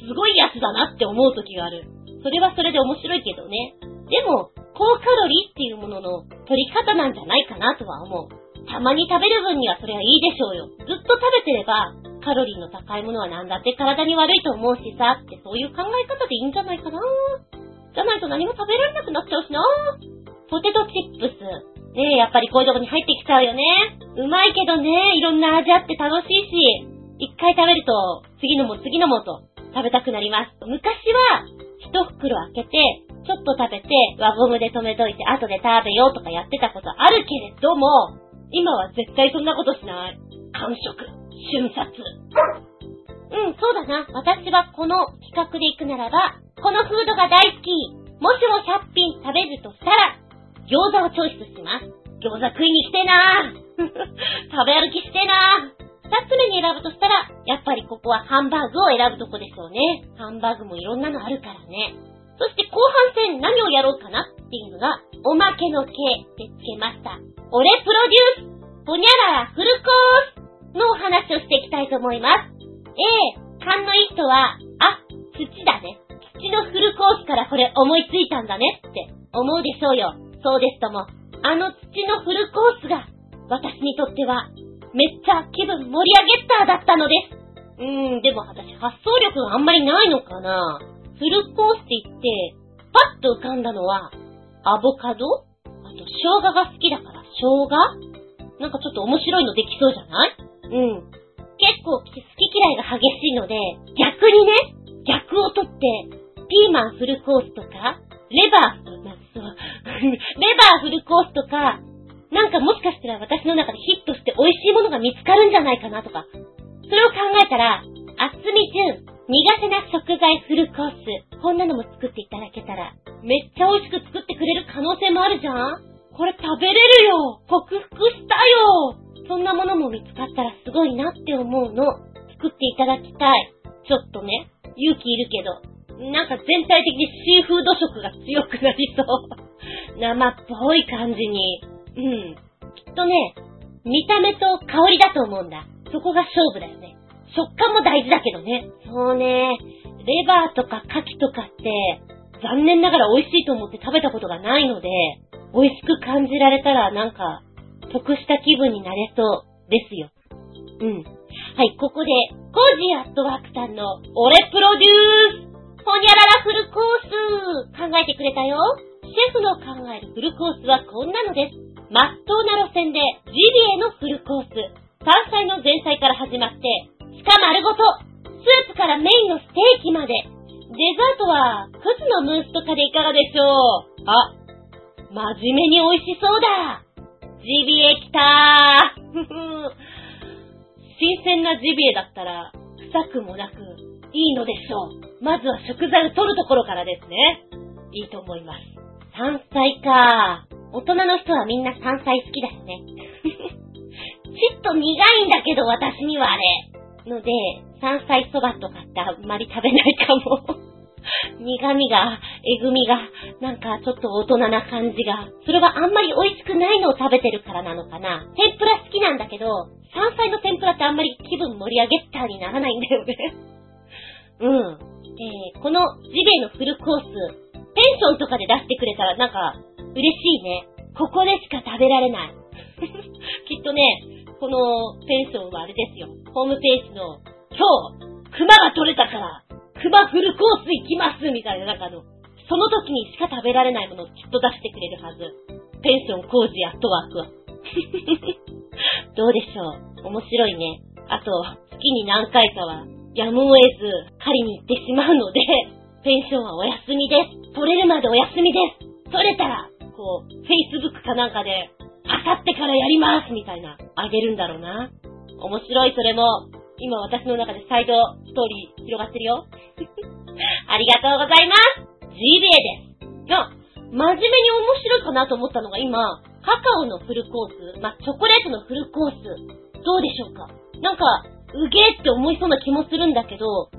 すごいやつだなって思う時がある。それはそれで面白いけどね。でも、高カロリーっていうものの取り方なんじゃないかなとは思う。たまに食べる分にはそれはいいでしょうよ。ずっと食べてれば、カロリーの高いものは何だって体に悪いと思うしさ、ってそういう考え方でいいんじゃないかな。じゃないと何も食べられなくなっちゃうしな。ポテトチップス。ねえ、やっぱりこういうとこに入ってきちゃうよね。うまいけどね、いろんな味あって楽しいし、一回食べると、次のも次のもと食べたくなります。昔は、一袋開けて、ちょっと食べて、輪ゴムで止めといて、後で食べようとかやってたことあるけれども、今は絶対そんなことしない。完食。瞬殺。うん、そうだな。私はこの企画で行くならば、このフードが大好き。もしも100品食べるとしたら、餃子をチョイスします。餃子食いに来てな [LAUGHS] 食べ歩きしてな二つ目に選ぶとしたら、やっぱりここはハンバーグを選ぶとこでしょうね。ハンバーグもいろんなのあるからね。そして後半戦何をやろうかなっていうのが、おまけの系でつけました。俺プロデュースほにゃららフルコースのお話をしていきたいと思います。ええ、勘のいい人は、あ、土だね。土のフルコースからこれ思いついたんだねって思うでしょうよ。そうですとも、あの土のフルコースが、私にとっては、めっちゃ気分盛り上げターだったのです。うーん、でも私発想力があんまりないのかなフルコースって言って、パッと浮かんだのは、アボカド？あと、生姜が好きだから、生姜？なんかちょっと面白いのできそうじゃない？うん。結構好き嫌いが激しいので、逆にね、逆を取って、ピーマンフルコースとか、レバー、そう、レバーフルコースとか、[LAUGHS] なんかもしかしたら私の中でヒットして美味しいものが見つかるんじゃないかなとか、それを考えたら、あつみじゅん、苦手な食材フルコース、こんなのも作っていただけたら、めっちゃ美味しく作ってくれる可能性もあるじゃんこれ食べれるよ克服したよそんなものも見つかったらすごいなって思うの。作っていただきたい。ちょっとね、勇気いるけど、なんか全体的にシーフード色が強くなりそう。生っぽい感じに。うん。きっとね、見た目と香りだと思うんだ。そこが勝負だよね。食感も大事だけどね。そうね。レバーとか牡蠣とかって、残念ながら美味しいと思って食べたことがないので、美味しく感じられたらなんか、得した気分になれそうですよ。うん。はい、ここで、コージーアットワークさんの、俺プロデュースほにゃららフルコース考えてくれたよ。シェフの考えるフルコースはこんなのです。まっとうな路線でジビエのフルコース。山菜の前菜から始まって、鹿丸ごと、スープからメインのステーキまで、デザートは、クズのムースとかでいかがでしょう？あ、真面目に美味しそうだジビエ来たー新鮮なジビエだったら、臭くもなく、いいのでしょう。まずは食材を取るところからですね。いいと思います。山菜か。大人の人はみんな山菜好きだよね。ちょっと苦いんだけど私にはあれ。ので、山菜そばとかってあんまり食べないかも。苦味が、えぐみが、なんかちょっと大人な感じが。それはあんまり美味しくないのを食べてるからなのかな。天ぷら好きなんだけど、山菜の天ぷらってあんまり気分盛り上げたにならないんだよね。うん。えー、このジベのフルコース、ペンションとかで出してくれたらなんか、嬉しいね。ここでしか食べられない。[LAUGHS] きっとね、このペンションはあれですよ。ホームページの、今日、熊が取れたから、熊フルコース行きますみたいな、なんかの、その時にしか食べられないものをきっと出してくれるはず。ペンション工事アットワークは。[LAUGHS] どうでしょう面白いね。あと、月に何回かは、やむを得ず狩りに行ってしまうので、ペンションはお休みです。取れるまでお休みです。取れたら、こう、Facebook かなんかで、あさってからやりますみたいな、あげるんだろうな。面白い、それも。今私の中でサイドストーリー広がってるよ。[LAUGHS] ありがとうございます !G ベです。が、真面目に面白いかなと思ったのが今、カカオのフルコース、まあ、チョコレートのフルコース、どうでしょうかなんか、うげーって思いそうな気もするんだけど、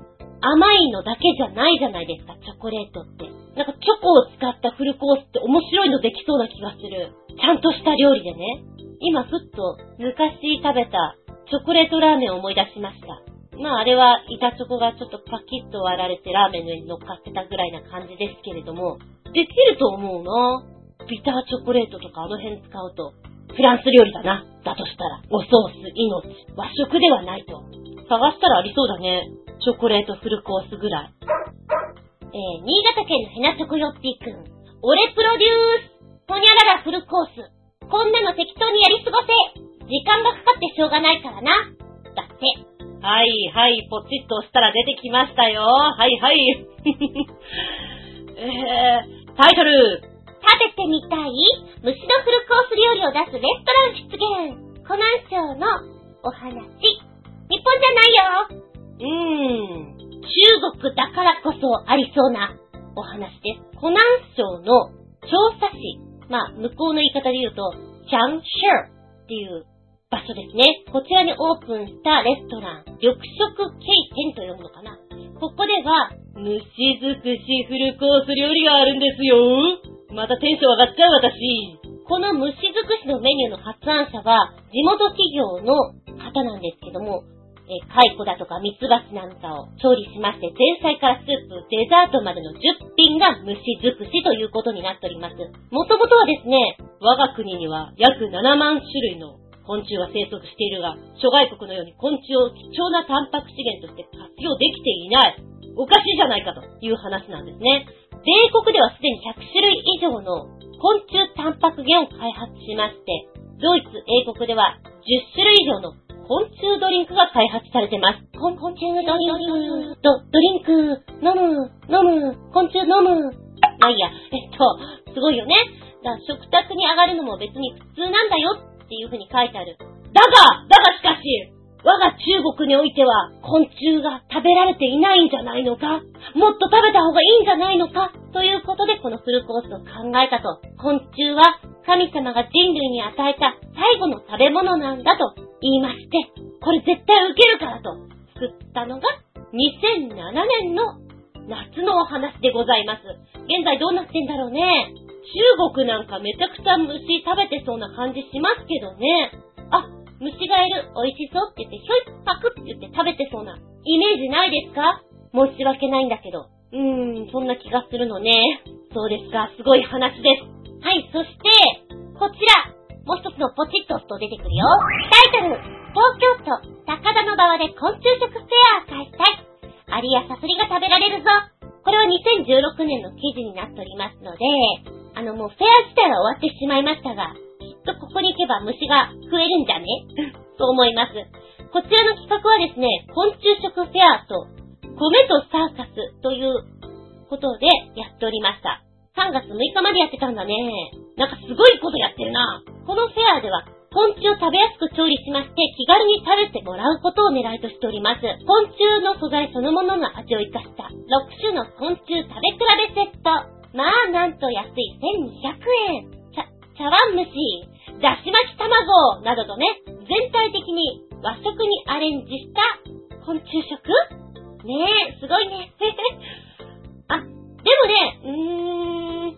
甘いのだけじゃないじゃないですか、チョコレートって。なんかチョコを使ったフルコースって面白いのできそうな気がする。ちゃんとした料理でね。今ふっと昔食べたチョコレートラーメンを思い出しました。まああれは板チョコがちょっとパキッと割られてラーメンの上に乗っかってたぐらいな感じですけれども、できると思うな。ビターチョコレートとかあの辺使うと、フランス料理だな。だとしたら、おソース、命、和食ではないと。探したらありそうだね。チョコレートフルコースぐらい。えー、新潟県のヘナチョコヨッピーくん。俺プロデュースほにゃららフルコース。こんなの適当にやり過ごせ時間がかかってしょうがないからな。だって。はいはい、ポチッと押したら出てきましたよ。はいはい。[LAUGHS] えー、タイトル。食べてみたい？虫のフルコース料理を出すレストラン出現。湖南省のお話。日本じゃないよ。うーん。中国だからこそありそうなお話です。湖南省の調査市。まあ、向こうの言い方で言うと、チャンシャーっていう場所ですね。こちらにオープンしたレストラン、緑色経店と呼ぶのかな。ここでは、蒸し尽くしフルコース料理があるんですよ。またテンション上がっちゃう私。この蒸し尽くしのメニューの発案者は、地元企業の方なんですけども、え蚕だとか蜜蜂なんかを調理しまして、前菜からスープ、デザートまでの10品が蒸し尽くしということになっております。もともとはですね、我が国には約7万種類の昆虫が生息しているが、諸外国のように昆虫を貴重なタンパク資源として活用できていない。おかしいじゃないかという話なんですね。米国ではすでに100種類以上の昆虫タンパク源を開発しまして、ドイツ、英国では10種類以上の昆虫ドリンクが開発されてます。昆虫ドリンク、ド、ドリンク、飲む、飲む、昆虫飲む。まあいいや、えっと、すごいよね。だ食卓に上がるのも別に普通なんだよっていう風に書いてある。だが、だがしかし、我が中国においては昆虫が食べられていないんじゃないのか？もっと食べた方がいいんじゃないのか？ということでこのフルコースを考えたと。昆虫は神様が人類に与えた最後の食べ物なんだと言いまして、これ絶対受けるからと作ったのが2007年の夏のお話でございます。現在どうなってんだろうね？中国なんかめちゃくちゃ虫食べてそうな感じしますけどね。あ、虫がいる、美味しそうって言って、ひょいっパクって言って食べてそうなイメージないですか？申し訳ないんだけど。うーん、そんな気がするのね。そうですか、すごい話です。はい、そして、こちら、もう一つのポチッとと出てくるよ。タイトル、東京都高田の馬場で昆虫食フェア開催。アリやサソリが食べられるぞ。これは2016年の記事になっておりますので、あのもうフェア自体は終わってしまいましたが、とここに行けば虫が増えるんじゃね？と思います。こちらの企画はですね、昆虫食フェアと米とサーカスということでやっておりました。3月6日までやってたんだね。なんかすごいことやってるな。このフェアでは、昆虫を食べやすく調理しまして、気軽に食べてもらうことを狙いとしております。昆虫の素材そのものの味を活かした6種の昆虫食べ比べセット。まあ、なんと安い1200円。茶、茶碗蒸し、だし巻き卵などとね、全体的に和食にアレンジした昆虫食？ねえ、すごいね。[LAUGHS] あ、でもね、うーん、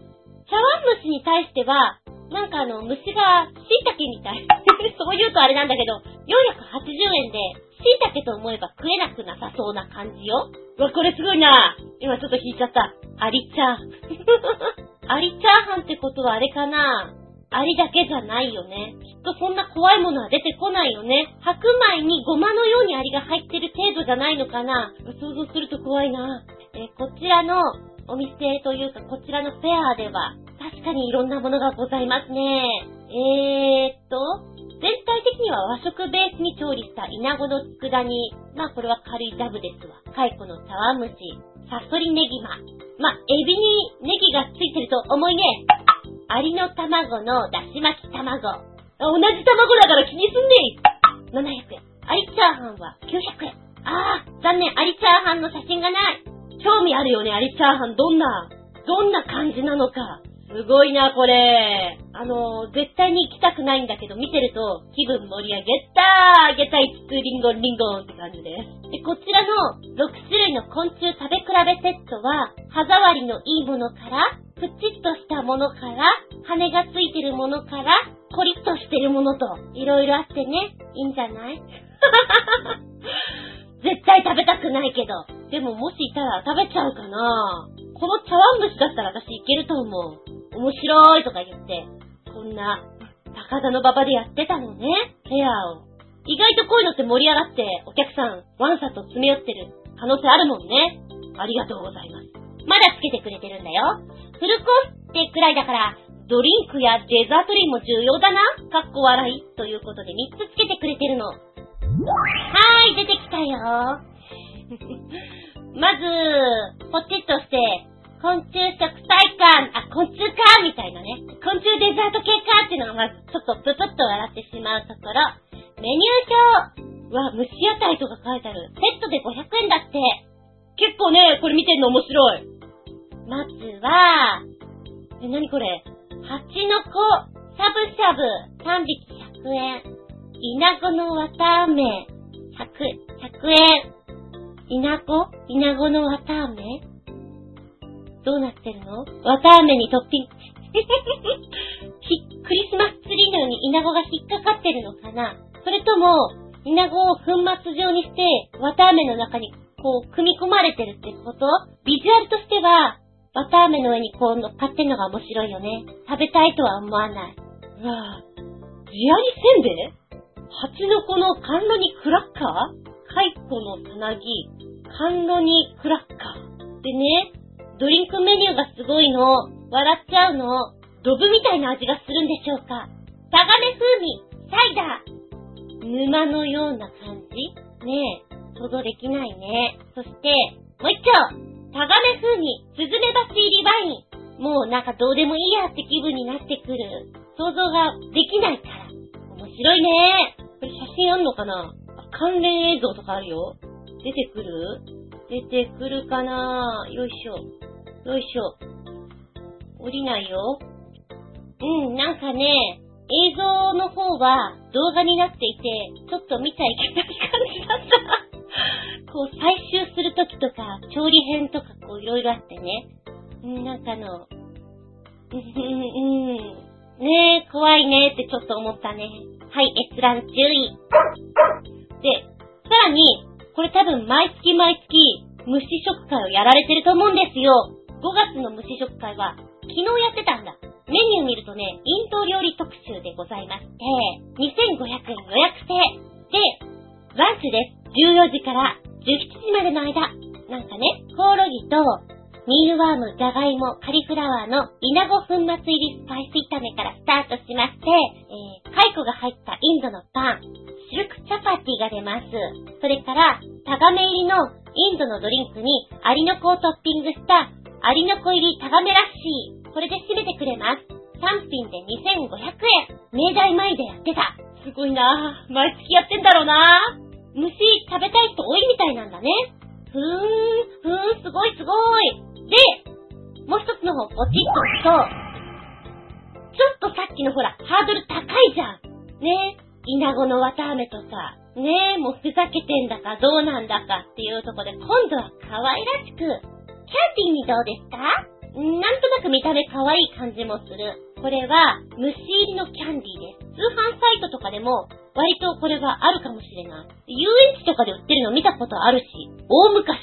茶碗蒸しに対しては、なんかあの、虫が椎茸みたい。[LAUGHS] そう言うとあれなんだけど、480円で、椎茸と思えば食えなくなさそうな感じよ。うわ、これすごいな。今ちょっと引いちゃった。アリチャー。[LAUGHS] アリチャーハンってことはあれかなアリだけじゃないよね。きっとそんな怖いものは出てこないよね。白米にごまのようにアリが入ってる程度じゃないのかな想像すると怖いな。えこちらのお店というかこちらのフェアでは、確かにいろんなものがございますね。えーっと、全体的には和食ベースに調理したイナゴの佃煮。まあこれは軽いダブですわ。蚕の茶碗蒸し、サソリネギマ。まあ、エビにネギがついてると思いね。アリの卵のだし巻き卵。同じ卵だから気にすんねえ !700 円。アリチャーハンは900円。あー、残念、アリチャーハンの写真がない。興味あるよね、アリチャーハン。どんな、どんな感じなのか。すごいな、これ。あの、絶対に行きたくないんだけど、見てると気分盛り上げたーげたいつつリンゴンリンゴンって感じです。で、こちらの6種類の昆虫食べ比べセットは、歯触りのいいものから、プチッとしたものから、羽がついてるものから、コリッとしてるものと、いろいろあってね、いいんじゃない？[LAUGHS] 絶対食べたくないけど。でももしいたら食べちゃうかなこの茶碗蒸しだったら私いけると思う。面白いとか言って、こんな、高田の馬場でやってたのね、フェアを。意外とこういうのって盛り上がって、お客さん、ワンサと詰め寄ってる可能性あるもんね。ありがとうございます。まだつけてくれてるんだよ。フルコースってくらいだから、ドリンクやデザート類も重要だな。かっこ笑い。ということで3つつけてくれてるの。はーい、出てきたよ。[LAUGHS] まず、ポチッとして、昆虫食祭館、あ、昆虫かみたいなね。昆虫デザート系かっていうのがまずちょっとププッと笑ってしまうところ。メニュー表は蒸し屋台とか書いてある。セットで500円だって。結構ね、これ見てんの面白い。まずは、え、なにこれ？蜂の子、しゃぶしゃぶ、3匹100円。イナゴの綿あめ、100、100円。イナゴイナゴの綿あめ？どうなってるの？綿あめにトッピング。[LAUGHS] クリスマスツリーのようにイナゴが引っかかってるのかな？それとも、イナゴを粉末状にして、綿あめの中にこう、組み込まれてるってこと？ビジュアルとしては、綿あめの上にこう乗っかってんのが面白いよね。食べたいとは思わない。うわぁ、地アリせんべい？蜂の子の甘露にクラッカー？蚕のつなぎ、甘露にクラッカー。でね、ドリンクメニューがすごいの。笑っちゃうの。ドブみたいな味がするんでしょうか。タガメ風味、サイダー。沼のような感じねえ、想像できないね。そして、もう一丁タガメ風味、スズメバチ入りワイン。もうなんかどうでもいいやって気分になってくる。想像ができないから。面白いね。これ写真あんのかな？関連映像とかあるよ。出てくる？出てくるかな？よいしょ。よいしょ。降りないよ。うん、なんかね、映像の方は動画になっていて、ちょっと見ちゃいけない感じだった。[LAUGHS] こう、採集するときとか、調理編とか、こう、いろいろあってね。うんなんかの、うん、うん、ねえ、怖いねってちょっと思ったね。はい、閲覧注意。で、さらに、これ多分毎月毎月、虫食会をやられてると思うんですよ。5月の虫食会は、昨日やってたんだ。メニュー見るとね、インド料理特集でございまして、2500円予約制。で、ランチです。14時から17時までの間。なんかね、コオロギと、ミールワーム、ジャガイモ、カリフラワーのイナゴ粉末入りスパイス炒めからスタートしまして、えー、カイコが入ったインドのパン、シルクチャパティが出ます。それから、タガメ入りのインドのドリンクにアリの子をトッピングしたアリの子入りタガメラッシー。これで締めてくれます。3品で2500円。明大前でやってた。すごいなぁ。毎月やってんだろうなぁ。虫食べたい人多いみたいなんだね。ふーん、ふーん、すごいすごい。で、もう一つの方、ポチッと押すと、ちょっとさっきのほら、ハードル高いじゃん。ねイナゴの綿飴とさ、ねえ、もうふざけてんだかどうなんだかっていうとこで、今度は可愛らしく、キャンディーにどうですか？なんとなく見た目可愛い感じもする。これは、虫入りのキャンディーです。通販サイトとかでも、割とこれはあるかもしれない。遊園地とかで売ってるの見たことあるし、大昔、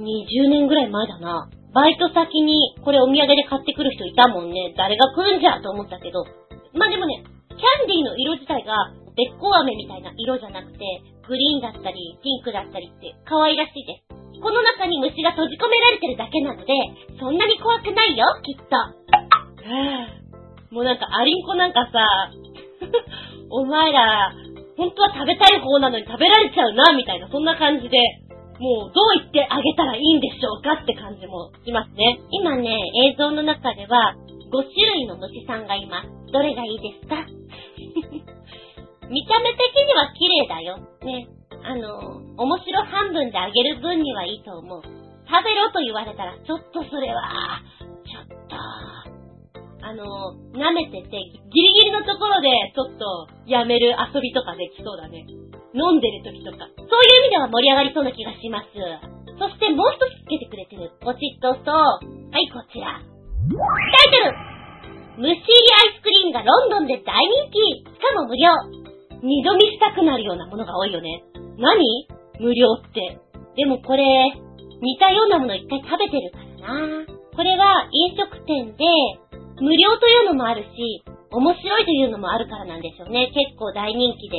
20年ぐらい前だな。バイト先にこれお土産で買ってくる人いたもんね。誰が来るんじゃと思ったけど。まあでもね、キャンディーの色自体が、べっこう飴みたいな色じゃなくて、グリーンだったり、ピンクだったりって可愛らしいです。この中に虫が閉じ込められてるだけなので、そんなに怖くないよ、きっと。[SIGHS] もうなんかアリンコなんかさ、[LAUGHS] お前ら、本当は食べたい方なのに食べられちゃうな、みたいな、そんな感じで、もうどう言ってあげたらいいんでしょうかって感じもしますね。今ね、映像の中では、5種類の虫さんがいます。どれがいいですか？[LAUGHS] 見た目的には綺麗だよ。ね。あの、面白半分であげる分にはいいと思う。食べろと言われたら、ちょっとそれは、ちょっと、あの、舐めてて、ギリギリのところで、ちょっと、やめる遊びとかできそうだね。飲んでる時とか。そういう意味では盛り上がりそうな気がします。そしてもう一つつけてくれてる。ポチッとと、はい、こちら。タイトル蒸し入りアイスクリームがロンドンで大人気しかも無料二度見したくなるようなものが多いよね。何？無料って。でもこれ、似たようなもの一回食べてるからな。これは飲食店で、無料というのもあるし、面白いというのもあるからなんでしょうね。結構大人気で、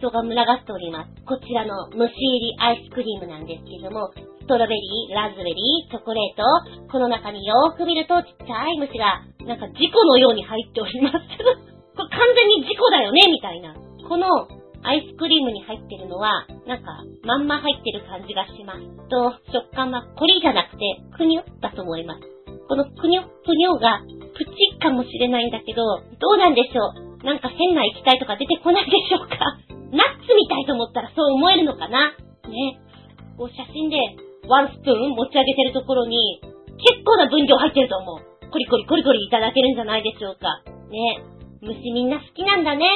人が群がっております。こちらの蒸し入りアイスクリームなんですけども、ストロベリー、ラズベリー、チョコレート、この中によーく見るとちっちゃい虫が、なんか事故のように入っております。[LAUGHS] これ完全に事故だよねみたいな。このアイスクリームに入ってるのは、なんか、まんま入ってる感じがします。と、食感はコリじゃなくて、クニョだと思います。このクニョ、クニョが、プチかもしれないんだけど、どうなんでしょう？なんか変な液体とか出てこないでしょうか [LAUGHS] ナッツみたいと思ったらそう思えるのかなね。こう写真で、ワンスプーン持ち上げてるところに、結構な分量入ってると思う。コリコリコリコリいただけるんじゃないでしょうか。ね。虫みんな好きなんだね。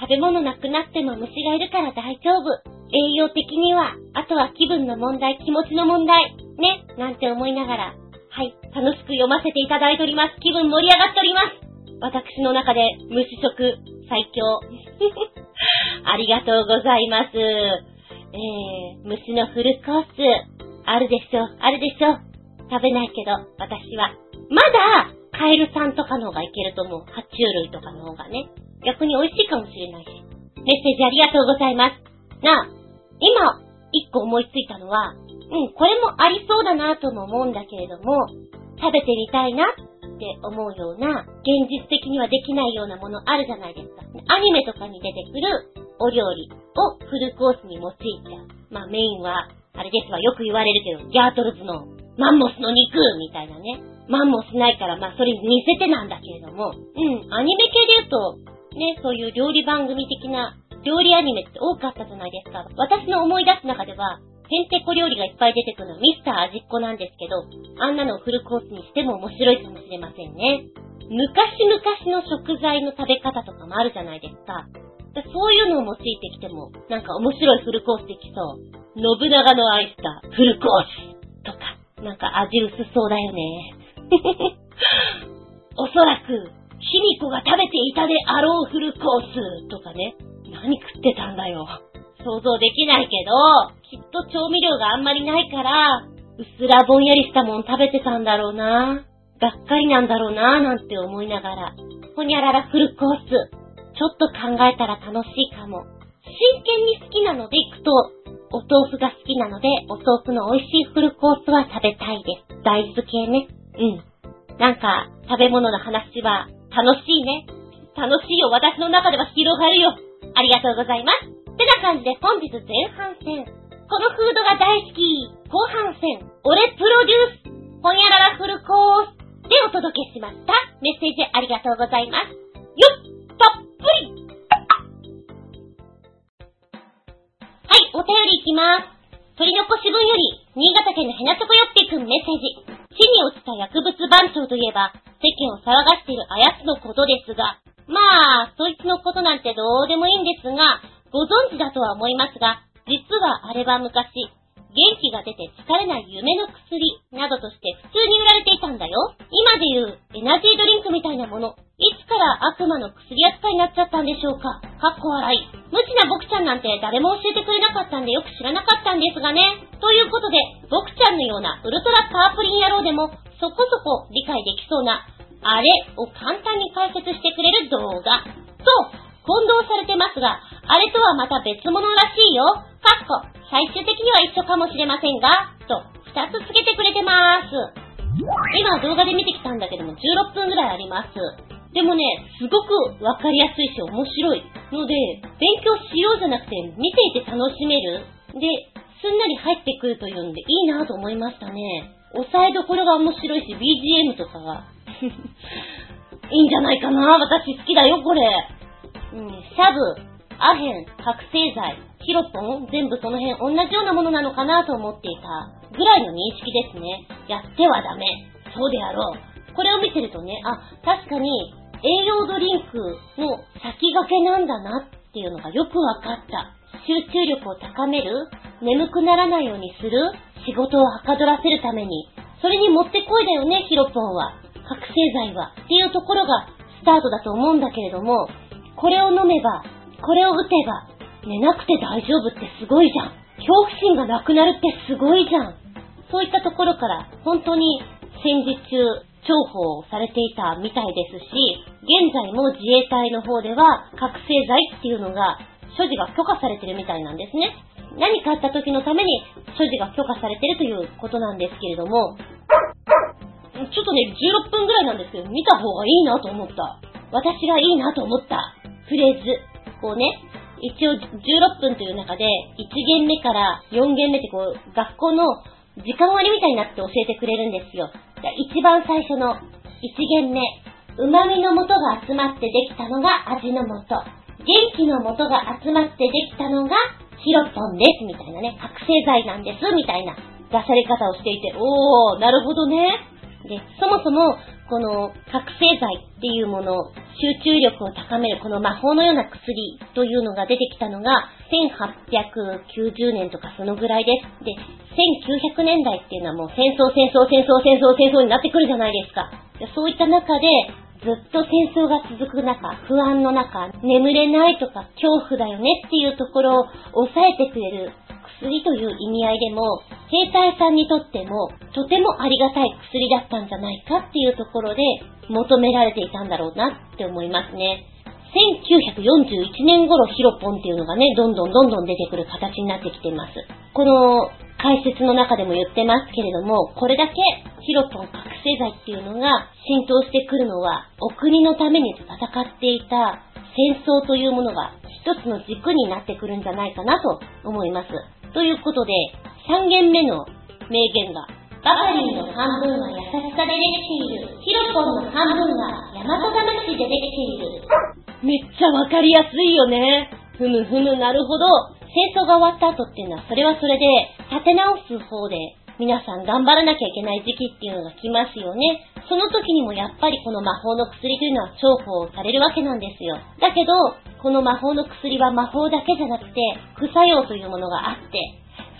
食べ物なくなっても虫がいるから大丈夫。栄養的には、あとは気分の問題、気持ちの問題、ね、なんて思いながら、はい、楽しく読ませていただいております。気分盛り上がっております。私の中で虫食最強。[LAUGHS] ありがとうございます。えー、虫のフルコース、あるでしょ、あるでしょ。食べないけど、私は、まだ、カエルさんとかの方がいけると思う。爬虫類とかの方がね。逆に美味しいかもしれないし。メッセージありがとうございます。なあ、今、一個思いついたのは、うん、これもありそうだなとも思うんだけれども、食べてみたいな思うような、現実的にはできないようなものあるじゃないですか。アニメとかに出てくるお料理をフルコースに用いちゃう。まあメインは、あれですわ、よく言われるけど、ギャートルズのマンモスの肉みたいなね。マンモスないから、まあそれに似せてなんだけれども、うん、アニメ系で言うと、ね、そういう料理番組的な料理アニメって多かったじゃないですか。私の思い出す中では、へんてこ料理がいっぱい出てくるのミスター味っ子なんですけど、あんなのをフルコースにしても面白いかもしれませんね。昔々の食材の食べ方とかもあるじゃないですか。そういうのを用いてきても、なんか面白いフルコースできそう。信長の愛したフルコースとか、なんか味薄そうだよね。[LAUGHS] おそらく、卑弥呼が食べていたであろうフルコースとかね。何食ってたんだよ。想像できないけど、きっと調味料があんまりないから、うっすらぼんやりしたもん食べてたんだろうな。がっかりなんだろうな、なんて思いながら。ほにゃららフルコース。ちょっと考えたら楽しいかも。真剣に好きなので行くと、お豆腐が好きなので、お豆腐の美味しいフルコースは食べたいです。大豆系ね。うん。なんか、食べ物の話は楽しいね。楽しいよ。私の中では広がるよ。ありがとうございます。ってな感じで本日前半戦。このフードが大好き。後半戦。俺プロデュース。ほにゃららフルコース。でお届けしました。メッセージありがとうございます。よったっぷりはい、お便りいきます。取り残し分より、新潟県のヘナチョコヨッピーくんメッセージ。地に落ちた薬物番長といえば、世間を騒がしているあやつのことですが、まあ、そいつのことなんてどうでもいいんですが、ご存知だとは思いますが、実はあれは昔、元気が出て疲れない夢の薬などとして普通に売られていたんだよ。今でいうエナジードリンクみたいなもの。いつから悪魔の薬扱いになっちゃったんでしょうかかっこ笑い。無知な僕ちゃんなんて誰も教えてくれなかったんでよく知らなかったんですがね。ということで、僕ちゃんのようなウルトラパープリン野郎でもそこそこ理解できそうなあれを簡単に解説してくれる動画。そう、混同されてますが、あれとはまた別物らしいよ。かっこ、最終的には一緒かもしれませんが、と、二つつけてくれてまーす。今動画で見てきたんだけども、16分ぐらいあります。でもね、すごくわかりやすいし面白い。ので、勉強しようじゃなくて、見ていて楽しめる。で、すんなり入ってくるというんで、いいなと思いましたね。押さえどころが面白いし、BGM とかが [LAUGHS] いいんじゃないかな私好きだよ、これ。うん、シャブ、アヘン、覚醒剤、ヒロポン、全部その辺同じようなものなのかなと思っていたぐらいの認識ですね。やってはダメ。そうであろう。これを見てるとね、あ、確かに栄養ドリンクの先駆けなんだなっていうのがよくわかった。集中力を高める眠くならないようにする仕事をはかどらせるために、それにもってこいだよね、ヒロポンは。覚醒剤は。っていうところがスタートだと思うんだけれども、これを飲めば、これを打てば、寝なくて大丈夫ってすごいじゃん。恐怖心がなくなるってすごいじゃん。そういったところから、本当に戦時中、重宝されていたみたいですし、現在も自衛隊の方では覚醒剤っていうのが所持が許可されてるみたいなんですね。何かあった時のために所持が許可されてるということなんですけれども、ちょっとね、16分ぐらいなんですけど、見た方がいいなと思った。私がいいなと思ったフレーズ。こうね、一応16分という中で、1限目から4限目ってこう、学校の時間割みたいになって教えてくれるんですよ。一番最初の1限目、旨味の素が集まってできたのが味の素。元気の素が集まってできたのがヒロポンです、みたいなね。覚醒剤なんです、みたいな出され方をしていて、おー、なるほどね。で、そもそも、この覚醒剤っていうもの、集中力を高めるこの魔法のような薬というのが出てきたのが1890年とかそのぐらいです。で、1900年代っていうのはもう戦争、戦争、戦争、戦争、戦争になってくるじゃないですか。そういった中で、ずっと戦争が続く中、不安の中、眠れないとか恐怖だよねっていうところを抑えてくれる薬という意味合いでも、兵隊さんにとってもとてもありがたい薬だったんじゃないかっていうところで求められていたんだろうなって思いますね。1941年頃ヒロポンっていうのがね、どんどんどんどん出てくる形になってきています。この解説の中でも言ってますけれども、これだけヒロポン覚醒剤っていうのが浸透してくるのは、お国のために戦っていた戦争というものが一つの軸になってくるんじゃないかなと思います。ということで、3件目の名言が、バカリンの半分は優しさでできている。ヒロポンの半分は大和魂でできている。めっちゃわかりやすいよね。ふむふむ、なるほど。戦争が終わった後っていうのは、それはそれで、立て直す方で、皆さん頑張らなきゃいけない時期っていうのが来ますよね。その時にもやっぱりこの魔法の薬というのは重宝されるわけなんですよ。だけど、この魔法の薬は魔法だけじゃなくて、副作用というものがあって、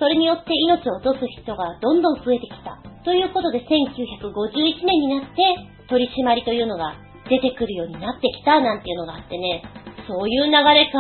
それによって命を落とす人がどんどん増えてきた。ということで1951年になって取り締まりというのが出てくるようになってきたなんていうのがあってね、そういう流れか。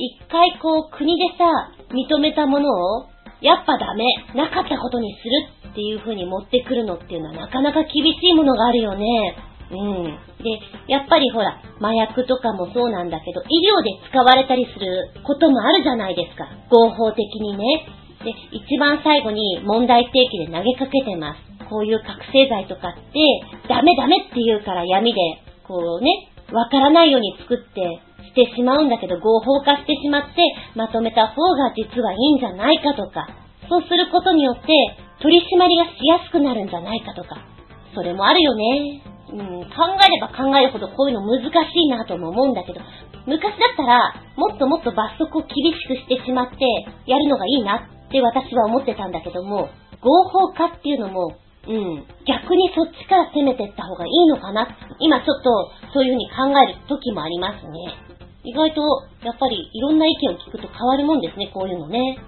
一回こう国でさ、認めたものを、やっぱダメ、なかったことにするっていう風に持ってくるのっていうのはなかなか厳しいものがあるよね。うん。で、やっぱりほら、麻薬とかもそうなんだけど、医療で使われたりすることもあるじゃないですか。合法的にね。で、一番最後に問題提起で投げかけてます。こういう覚醒剤とかって、ダメダメって言うから闇で、こうね、わからないように作ってしてしまうんだけど、合法化してしまって、まとめた方が実はいいんじゃないかとか、そうすることによって、取り締まりがしやすくなるんじゃないかとか、それもあるよね。うん、考えれば考えるほどこういうの難しいなとも思うんだけど、昔だったら、もっともっと罰則を厳しくしてしまって、やるのがいいなって私は思ってたんだけども、合法化っていうのも、うん、逆にそっちから攻めてった方がいいのかな。今ちょっとそういう風に考える時もありますね。意外と、やっぱりいろんな意見を聞くと変わるもんですね、こういうのね。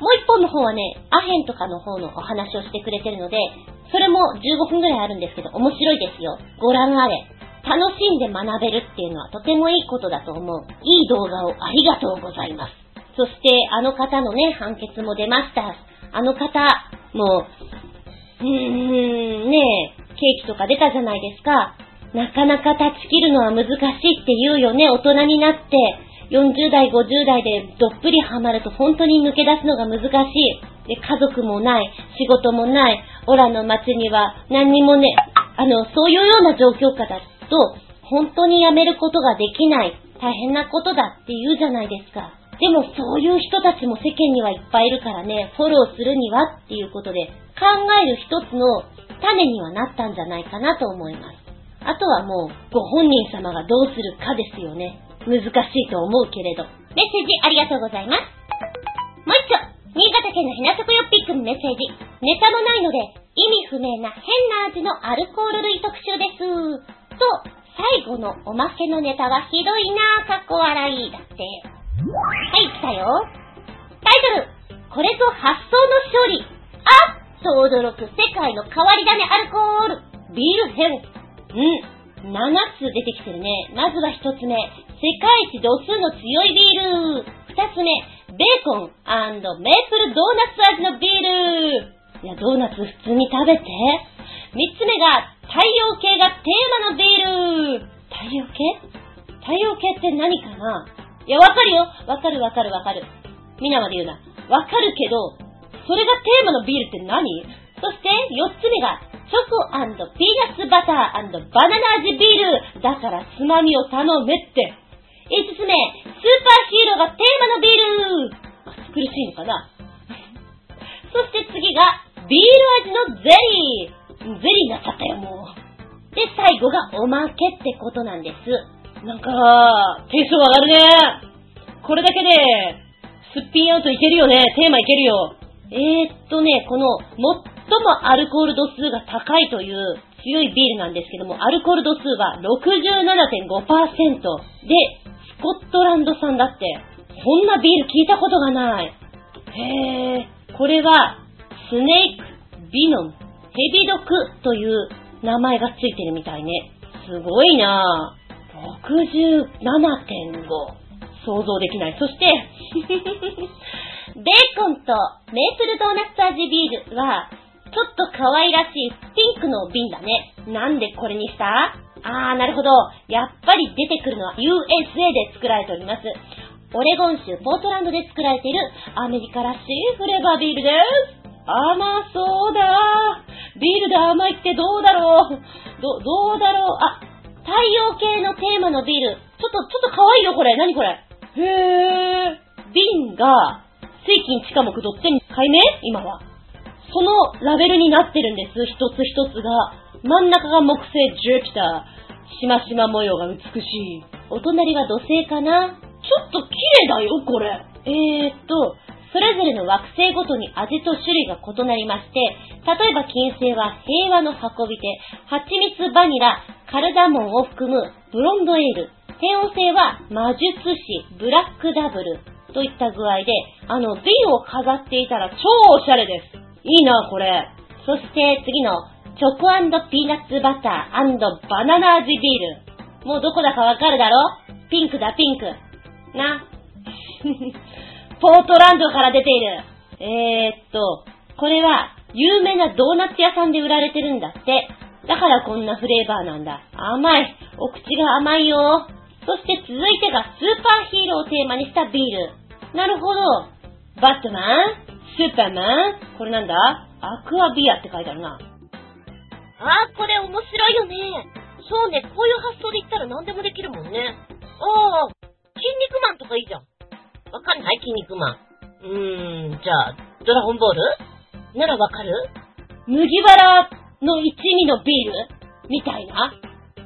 もう一本の方はね、アヘンとかの方のお話をしてくれてるので、それも15分ぐらいあるんですけど、面白いですよ。ご覧あれ。楽しんで学べるっていうのはとてもいいことだと思う。いい動画をありがとうございます。そして、あの方のね、判決も出ました。あの方、もう、うーん、ねえ、ケーキとか出たじゃないですか。なかなか断ち切るのは難しいって言うよね、大人になって。40代、50代でどっぷりハマると本当に抜け出すのが難しい。で、家族もない、仕事もない、オラの街には何にもね、あの、そういうような状況下だと、本当に辞めることができない、大変なことだって言うじゃないですか。でもそういう人たちも世間にはいっぱいいるからね、フォローするにはっていうことで、考える一つの種にはなったんじゃないかなと思います。あとはもう、ご本人様がどうするかですよね。難しいと思うけれど。メッセージありがとうございます。もう一丁、新潟県のひなそこよっぴっくんメッセージ。ネタもないので、意味不明な変な味のアルコール類特集です。と、最後のおまけのネタはひどいなぁ、かっこ笑い。だって。はい、来たよ。タイトル、これぞ発想の勝利。あっと驚く世界の変わり種アルコール。ビール編。うん。7つ出てきてるね。まずは1つ目。世界一度数の強いビール。2つ目。ベーコンメープルドーナツ味のビール。いや、ドーナツ普通に食べて。3つ目が太陽系がテーマのビール。太陽系？太陽系って何かな？いや、わかるよ。わかるわかるわかる。みんなまで言うな。わかるけど、それがテーマのビールって何？そして、4つ目が、チョコピーナッツバターバナナ味ビール。だから、つまみを頼めって。5つ目、スーパーヒーローがテーマのビール。苦しいのかな？[LAUGHS] そして次が、ビール味のゼリー。ゼリーになっちゃったよ、もう。で、最後がおまけってことなんです。なんか、テイスト上がるね。これだけで、すっぴんアウトいけるよね。テーマいけるよ。えー、っとね、この、最もアルコール度数が高いという強いビールなんですけども、アルコール度数は67.5%で、スコットランド産だって、こんなビール聞いたことがない。へー、これは、スネーク、ビノン、ヘビ毒という名前がついてるみたいね。すごいなぁ。67.5。想像できない。そして [LAUGHS] ベーコンとメープルドーナツ味ビールは、ちょっと可愛らしいピンクの瓶だね。なんでこれにした？あー、なるほど。やっぱり出てくるのは USA で作られております。オレゴン州ポートランドで作られているアメリカらしいフレーバービールです。甘そうだビールで甘いってどうだろうど、どうだろうあ、太陽系のテーマのビール。ちょっと、ちょっと可愛いよこれ。何これ？へー。瓶が、水金地下木ドッテン解明今は。そのラベルになってるんです。一つ一つが。真ん中が木星ジュピター。しましま模様が美しい。お隣は土星かなちょっと綺麗だよ、これ。えーっと、それぞれの惑星ごとに味と種類が異なりまして、例えば金星は平和の運び手、蜂蜜バニラ、カルダモンを含むブロンドエール、天王星は魔術師、ブラックダブルといった具合で、あの、瓶を飾っていたら超おしゃれです。いいな、これ。そして次の、チョコピーナッツバターバナナ味ビール。もうどこだかわかるだろ？ピンクだ、ピンク。な。[LAUGHS] ポートランドから出ている。えー、っと、これは有名なドーナツ屋さんで売られてるんだって。だからこんなフレーバーなんだ。甘い。お口が甘いよ。そして続いてがスーパーヒーローをテーマにしたビール。なるほど。バットマン？スーパーマン？これなんだ？アクアビアって書いてあるな。あー、これ面白いよね。そうね、こういう発想で言ったら何でもできるもんね。ああ、筋肉マンとかいいじゃん。わかんない？筋肉マン。うーん、じゃあ、ドラゴンボール？ならわかる？麦わらの一味のビール？みたいな？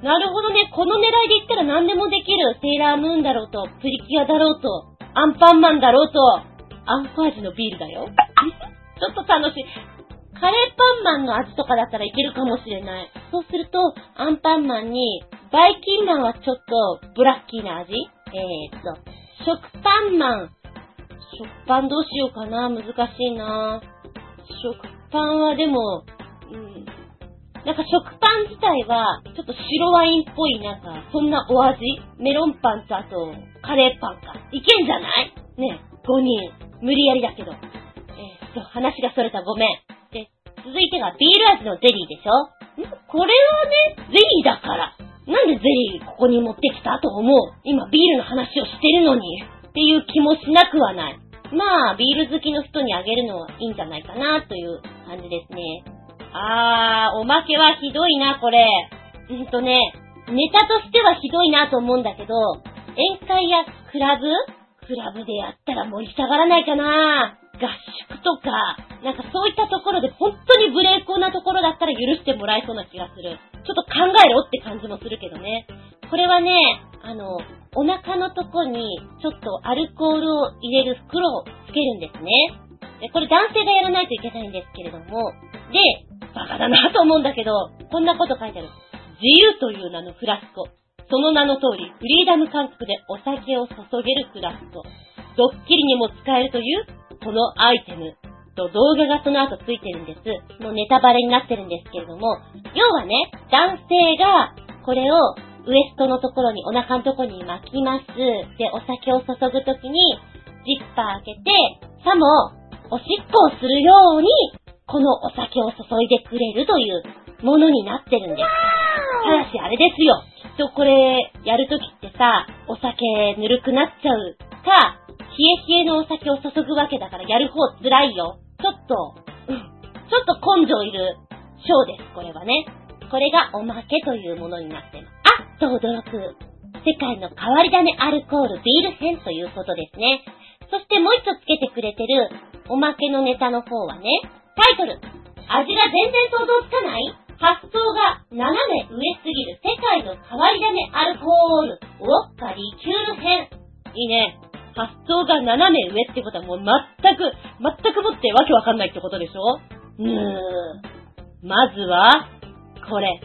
なるほどね。この狙いで言ったら何でもできる。セーラームーンだろうと、プリキュアだろうと、アンパンマンだろうと、アンコ味のビールだよ。[LAUGHS] ちょっと楽しい。カレーパンマンの味とかだったらいけるかもしれない。そうすると、アンパンマンに、バイキンマンはちょっとブラッキーな味えー、っと、食パンマン。食パンどうしようかな難しいな食パンはでも、うん。なんか食パン自体は、ちょっと白ワインっぽい、なんか、そんなお味メロンパンとあと、カレーパンか。いけんじゃない？ね、5人。無理やりだけど。えー、っと、話がそれたごめん。で、続いてがビール味のゼリーでしょん？これはね、ゼリーだから。なんでゼリーここに持ってきたと思う？今ビールの話をしてるのに。っていう気もしなくはない。まあ、ビール好きの人にあげるのはいいんじゃないかなという感じですね。あー、おまけはひどいな、これ。うんとね、ネタとしてはひどいなと思うんだけど、宴会やクラブクラブでやったら盛り下がらないかな合宿とか、なんかそういったところで本当にブレーコーなところだったら許してもらえそうな気がする。ちょっと考えろって感じもするけどね。これはね、あの、お腹のとこにちょっとアルコールを入れる袋をつけるんですね。で、これ男性がやらないといけないんですけれども、で、バカだなと思うんだけど、こんなこと書いてある。自由という名のフラスコ。その名の通り、フリーダム感覚でお酒を注げるフラスコ。ドッキリにも使えるという、このアイテム。と動画がその後ついてるんです。もうネタバレになってるんですけれども、要はね、男性がこれをウエストのところに、お腹のところに巻きます。で、お酒を注ぐときに、ジッパー開けて、さも、おしっこをするように、このお酒を注いでくれるというものになってるんです。ただしあれですよ。きっとこれ、やるときってさ、お酒ぬるくなっちゃうか、冷え冷えのお酒を注ぐわけだからやる方辛いよ。ちょっと、うん、ちょっと根性いるショーです、これはね。これがおまけというものになってます。あっと驚く。世界の変わり種アルコールビール編ということですね。そしてもう一つつけてくれてるおまけのネタの方はね、タイトル。味が全然想像つかない？発想が斜め上すぎる世界の変わり種アルコールウォッカリキュール編。いいね。発想が斜め上ってことはもう全く、全くもってわけわかんないってことでしょ？うーん。まずは、これ。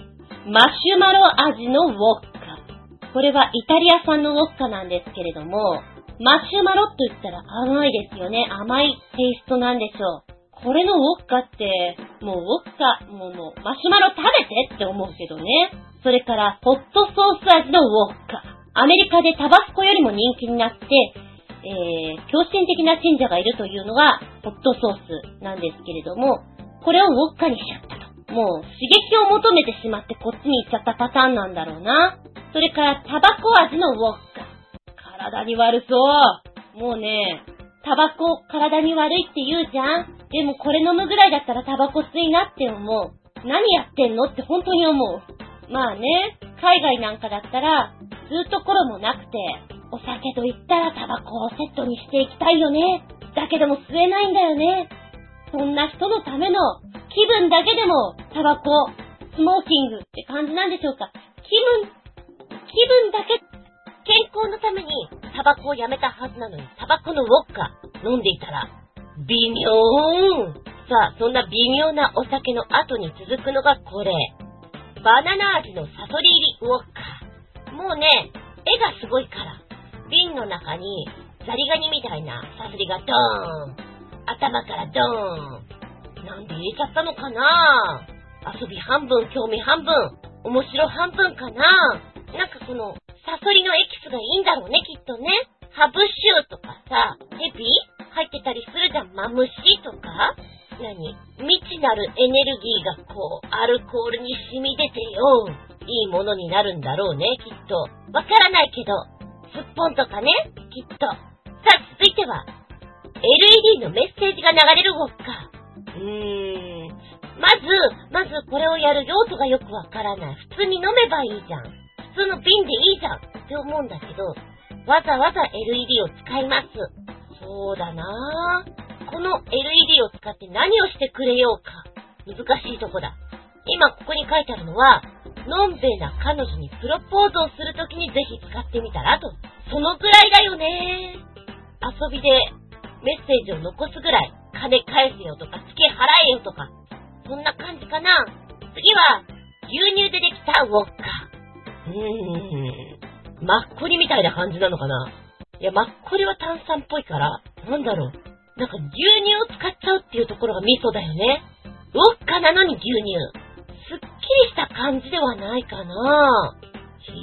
マシュマロ味のウォッカ。これはイタリア産のウォッカなんですけれども、マシュマロと言ったら甘いですよね。甘いテイストなんでしょう。これのウォッカって、もうウォッカ、もうもう、マシュマロ食べてって思うけどね。それから、ホットソース味のウォッカ。アメリカでタバスコよりも人気になって、えー、狂信的な信者がいるというのが、ホットソースなんですけれども、これをウォッカにしちゃったと。もう、刺激を求めてしまってこっちに行っちゃったパターンなんだろうな。それから、タバコ味のウォッカ。体に悪そう。もうね、タバコ体に悪いって言うじゃんでもこれ飲むぐらいだったらタバコ吸いなって思う。何やってんのって本当に思う。まあね、海外なんかだったら、吸うところもなくて、お酒と言ったらタバコをセットにしていきたいよね。だけども吸えないんだよね。そんな人のための気分だけでもタバコ、スモーキングって感じなんでしょうか。気分、気分だけ健康のためにタバコをやめたはずなのに、タバコのウォッカ飲んでいたら、微妙さあ、そんな微妙なお酒の後に続くのがこれ。バナナ味のサソリ入りウォッカ。もうね、絵がすごいから。瓶の中にザリガニみたいなサソリがドーン。頭からドーン。なんで入れちゃったのかな？遊び半分、興味半分、面白半分かな？なんかこのサソリのエキスがいいんだろうね、きっとね。ハブ臭とかさ、ヘビ入ってたりするじゃん。マムシとか？何？未知なるエネルギーがこう、アルコールに染み出てよ。いいものになるんだろうね、きっと。わからないけど、すっぽんとかね、きっと。さあ、続いては、LED のメッセージが流れるウォッカ。うーん。まず、まずこれをやる用途がよくわからない。普通に飲めばいいじゃん。普通の瓶でいいじゃんって思うんだけど、わざわざ LED を使います。そうだなぁ。この LED を使って何をしてくれようか。難しいとこだ。今ここに書いてあるのは、のんべえな彼女にプロポーズをするときにぜひ使ってみたらと。そのぐらいだよね遊びでメッセージを残すぐらい、金返せよとか、月払えよとか、そんな感じかな。次は、牛乳でできたウォッカ。うーん。マッコリみたいな感じなのかな？いや、マッコリは炭酸っぽいから、なんだろう。なんか牛乳を使っちゃうっていうところがミソだよね。ウォッカなのに牛乳。すっきりした感じではないかなひー。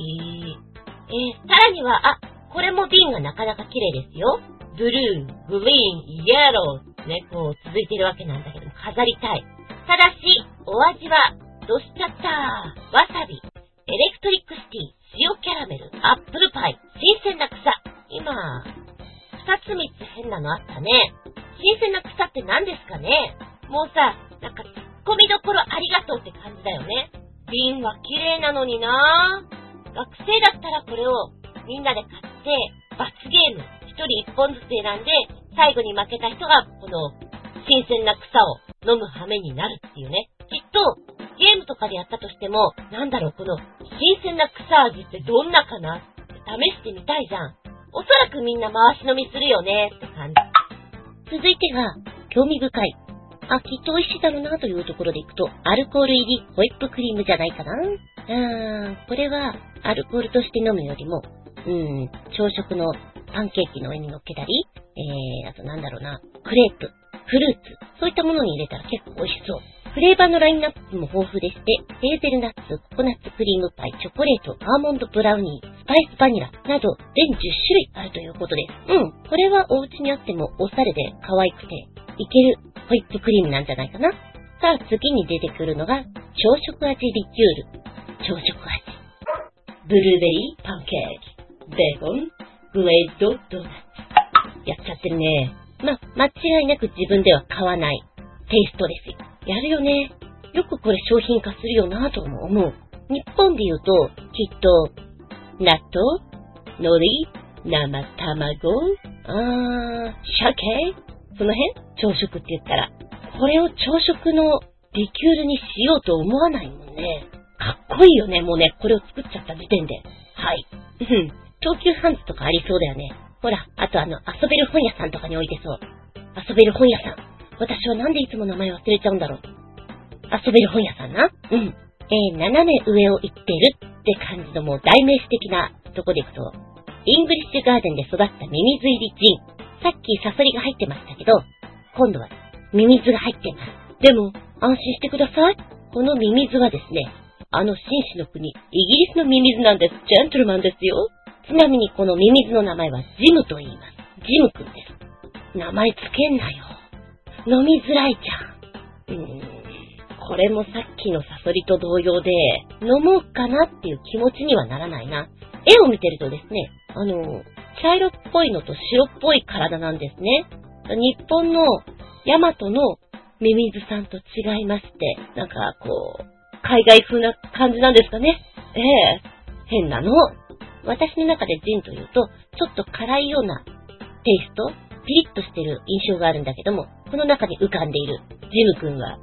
えー、さらには、あ、これも瓶がなかなか綺麗ですよ。ブルー、グリーン、イエローね、こう続いてるわけなんだけど飾りたい。ただし、お味は、どしちゃった？わさび、エレクトリックシティ、塩キャラメル、アップルパイ、新鮮な草。今、二つ三つ変なのあったね。新鮮な草って何ですかねもうさ、なんか突っ込みどころありがとうって感じだよね。瓶は綺麗なのにな学生だったらこれをみんなで買って、罰ゲーム、一人一本ずつ選んで、最後に負けた人がこの新鮮な草を飲む羽目になるっていうね。きっと、ゲームとかでやったとしても、なんだろう、この新鮮な草味ってどんなかな？って試してみたいじゃん。おそらくみんな回し飲みするよねって感じ。続いてが、興味深い。あ、きっと美味しいだろうなというところでいくと、アルコール入りホイップクリームじゃないかな。うーん、これは、アルコールとして飲むよりも、うん、朝食のパンケーキの上に乗っけたり、えー、あとなんだろうな、クレープ、フルーツ、そういったものに入れたら結構美味しそう。フレーバーのラインナップも豊富でして、ヘーゼルナッツ、ココナッツクリームパイ、チョコレート、アーモンドブラウニー、スパイスバニラなど、全10種類あるということです。うん。これはお家にあってもおしゃれで可愛くて、いけるホイップクリームなんじゃないかな。さあ、次に出てくるのが、朝食味リキュール。朝食味。ブルーベリーパンケーキ、ベーコン、グレードドーナツ。やっちゃってるね。ま、間違いなく自分では買わないテイストですよ。やるよね。よくこれ商品化するよなぁとも思う。日本で言うと、きっと、納豆、海苔、生卵、あー、鮭その辺？朝食って言ったら。これを朝食のリキュールにしようと思わないもんね。かっこいいよね、もうね、これを作っちゃった時点で。はい。うん。東急ハンズとかありそうだよね。ほら、あとあの、遊べる本屋さんとかに置いてそう。遊べる本屋さん。私はなんでいつも名前忘れちゃうんだろう。遊べる本屋さんな。うん。えー、斜め上を行ってるって感じのもう代名詞的なとこでいくと、イングリッシュガーデンで育ったミミズ入りジン。さっきサソリが入ってましたけど、今度はミミズが入ってます。でも、安心してください。このミミズはですね、あの紳士の国、イギリスのミミズなんです。ジェントルマンですよ。ちなみにこのミミズの名前はジムと言います。ジムくんです。名前つけんなよ。飲みづらいじゃん。うん。これもさっきのサソリと同様で、飲もうかなっていう気持ちにはならないな。絵を見てるとですね、あの、茶色っぽいのと白っぽい体なんですね。日本のヤマトのミミズさんと違いまして、なんかこう、海外風な感じなんですかね。ええ変なの。私の中でジンというと、ちょっと辛いようなテイスト、ピリッとしてる印象があるんだけども、この中に浮かんでいるジム君は、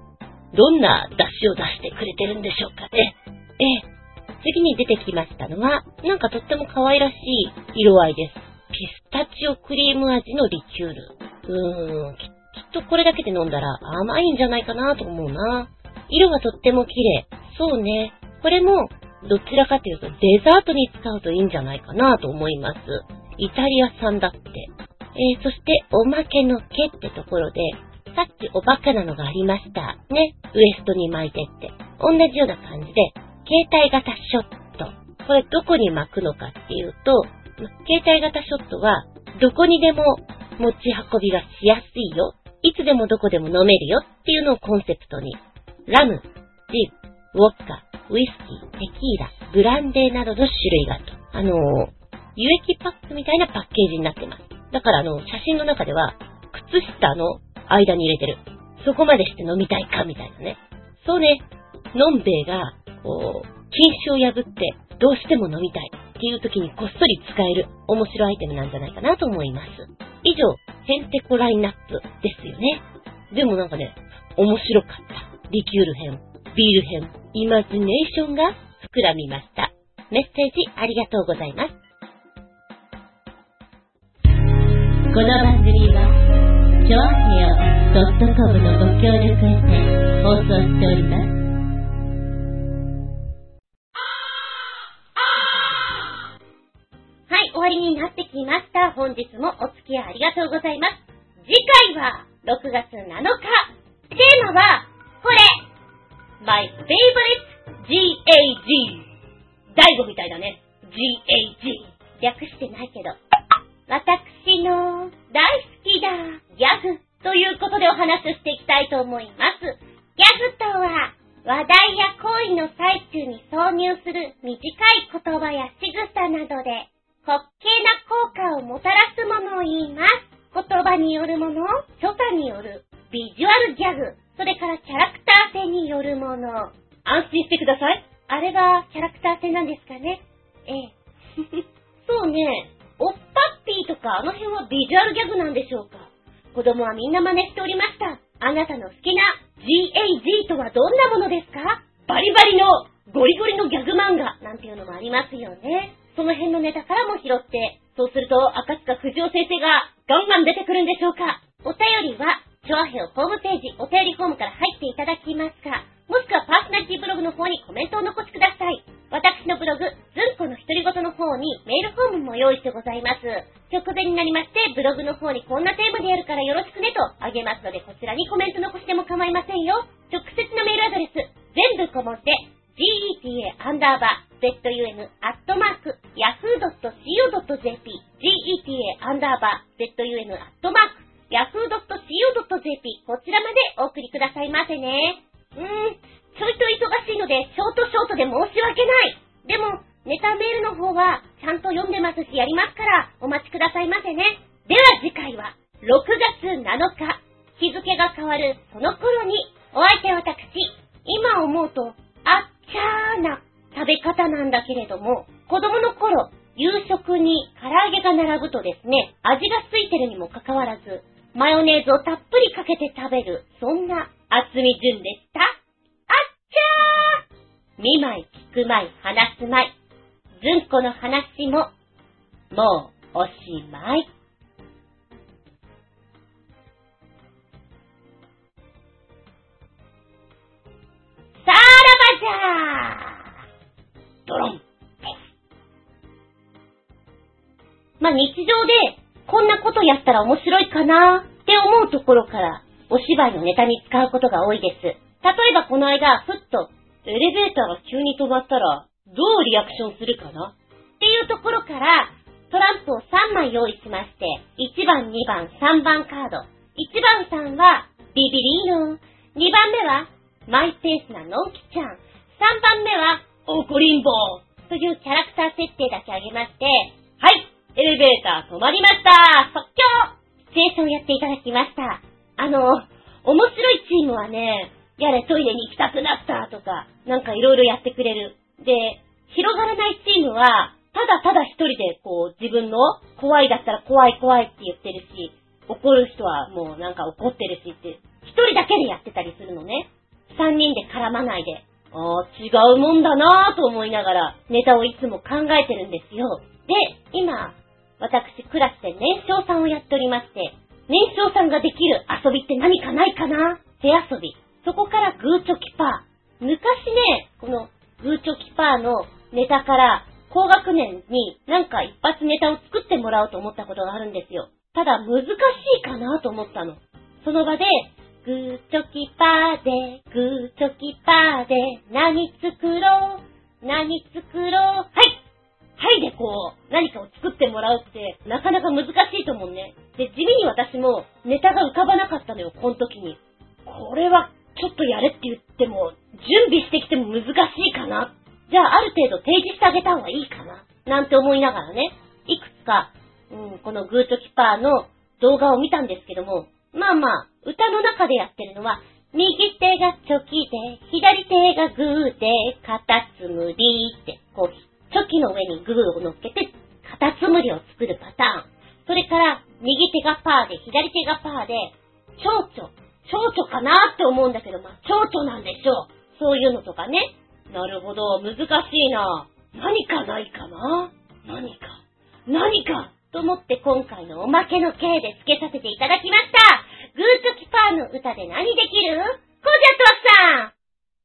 どんな出汁を出してくれてるんでしょうかね。ええ。次に出てきましたのは、なんかとっても可愛らしい色合いです。ピスタチオクリーム味のリキュール。うーん、きっとこれだけで飲んだら甘いんじゃないかなと思うな。色がとっても綺麗。そうね。これも、どちらかというとデザートに使うといいんじゃないかなと思います。イタリア産だって。えー、そしておまけの毛ってところで、さっきおバカなのがありました。ね。ウエストに巻いてって。同じような感じで、携帯型ショット。これどこに巻くのかっていうと、携帯型ショットは、どこにでも持ち運びがしやすいよ。いつでもどこでも飲めるよっていうのをコンセプトにラム、ジン、ウォッカ、ウイスキー、テキーラ、ブランデーなどの種類があと。あの有液パックみたいなパッケージになってます。だからあの、写真の中では、靴下の間に入れてる。そこまでして飲みたいかみたいなね。そうね、のんべえが、こう、禁止を破って、どうしても飲みたいっていう時にこっそり使える面白いアイテムなんじゃないかなと思います。以上、ヘンテコラインナップですよね。でもなんかね、面白かった。リキュール編、ビール編、イマジネーションが膨らみました。メッセージありがとうございます。この番組は、ちょあへよ .com のご協力へて放送しております。はい、終わりになってきました。本日もお付き合いありがとうございます。次回は6月7日。テーマはこれ !My favorite GAG! 大悟みたいだね。GAG! 略してないけど。私の大好きだギャグということでお話ししていきたいと思います。ギャグとは、話題や行為の最中に挿入する短い言葉や仕草などで滑稽な効果をもたらすものを言います。言葉によるもの、所作によるビジュアルギャグ、それからキャラクター性によるもの。安心してください。あれがキャラクター性なんですかね？ええ。[LAUGHS] そうね。おっぱっぴーとかあの辺はビジュアルギャグなんでしょうか？子供はみんな真似しておりました。あなたの好きな GAG とはどんなものですか？バリバリのゴリゴリのギャグ漫画なんていうのもありますよね。その辺のネタからも拾って、そうすると赤塚不二夫先生がガンガン出てくるんでしょうか？お便りは、チョアヘオホームページ、お便りフォームから入っていただきますか、もしくはパーソナリティブログの方にコメントを残してください。私のブログ、ズンコの独り言の方にメールフォームも用意してございます。直前になりまして、ブログの方にこんなテーマでやるからよろしくねとあげますので、こちらにコメント残しても構いませんよ。直接のメールアドレス、全部小文字で、geta アンダーバー zun アットマーク yahoo.co.jp geta アンダーバー zun アットマーク yahoo.co.jp こちらまでお送りくださいませね。うーん、ちょいと忙しいので、ショートショートで申し訳ない。でも、ネタメールの方は、ちゃんと読んでますし、やりますから、お待ちくださいませね。では次回は、6月7日、日付が変わるその頃に、お相手私、今思うと、あっちゃーな食べ方なんだけれども、子供の頃、夕食に唐揚げが並ぶとですね、味がついてるにもかかわらず、マヨネーズをたっぷりかけて食べる、そんな厚み順でした。あっちゃー見舞い、聞く舞い、話す舞い。ずんこの話も、もうおしまい。さらばじゃードロンまあ、日常でこんなことやったら面白いかなって思うところからお芝居のネタに使うことが多いです。例えばこの間、ふっとエレベーターが急に止まったらどうリアクションするかな？っていうところからトランプを3枚用意しまして、1番、2番、3番カード。1番さんはビビリーノ。2番目はマイペースなのんきちゃん。3番目はオコリンボーというキャラクター設定だけあげまして、はい、エレベーター止まりました即興シチュエーションやっていただきました。あの、面白いチームはね、やれトイレに行きたくなったとか、なんかいろいろやってくれる。で、広がらないチームは、ただただ一人でこう自分の怖いだったら怖い怖いって言ってるし、怒る人はもうなんか怒ってるしって、一人だけでやってたりするのね。三人で絡まないで。ああ、違うもんだなぁと思いながら、ネタをいつも考えてるんですよ。で、今、私、クラスで年少さんをやっておりまして、年少さんができる遊びって何かないかな？手遊び。そこからグーチョキパー。昔ね、このグーチョキパーのネタから高学年になんか一発ネタを作ってもらおうと思ったことがあるんですよ。ただ難しいかなと思ったの。その場で、グーチョキパーで、グーチョキパーで、何作ろう？何作ろう？はいはいでこう、何かを作ってもらうって、なかなか難しいと思うね。で、地味に私もネタが浮かばなかったのよ、この時に。これは、ちょっとやれって言っても、準備してきても難しいかな。じゃあ、ある程度提示してあげた方がいいかな。なんて思いながらね、いくつか、うん、このグーチョキパーの動画を見たんですけども、まあまあ、歌の中でやってるのは、右手がチョキで、左手がグーで、カタツムリって、こう、チョキの上にグーを乗っけて、カタツムリを作るパターン。それから、右手がパーで、左手がパーで、蝶々。蝶々かなって思うんだけど、まあ、蝶々なんでしょう。そういうのとかね。なるほど、難しいな。何かないかな？何か。何かと思って今回のおまけの刑で付けさせていただきました。グーチョキパーの歌で何できる？コジャトワさん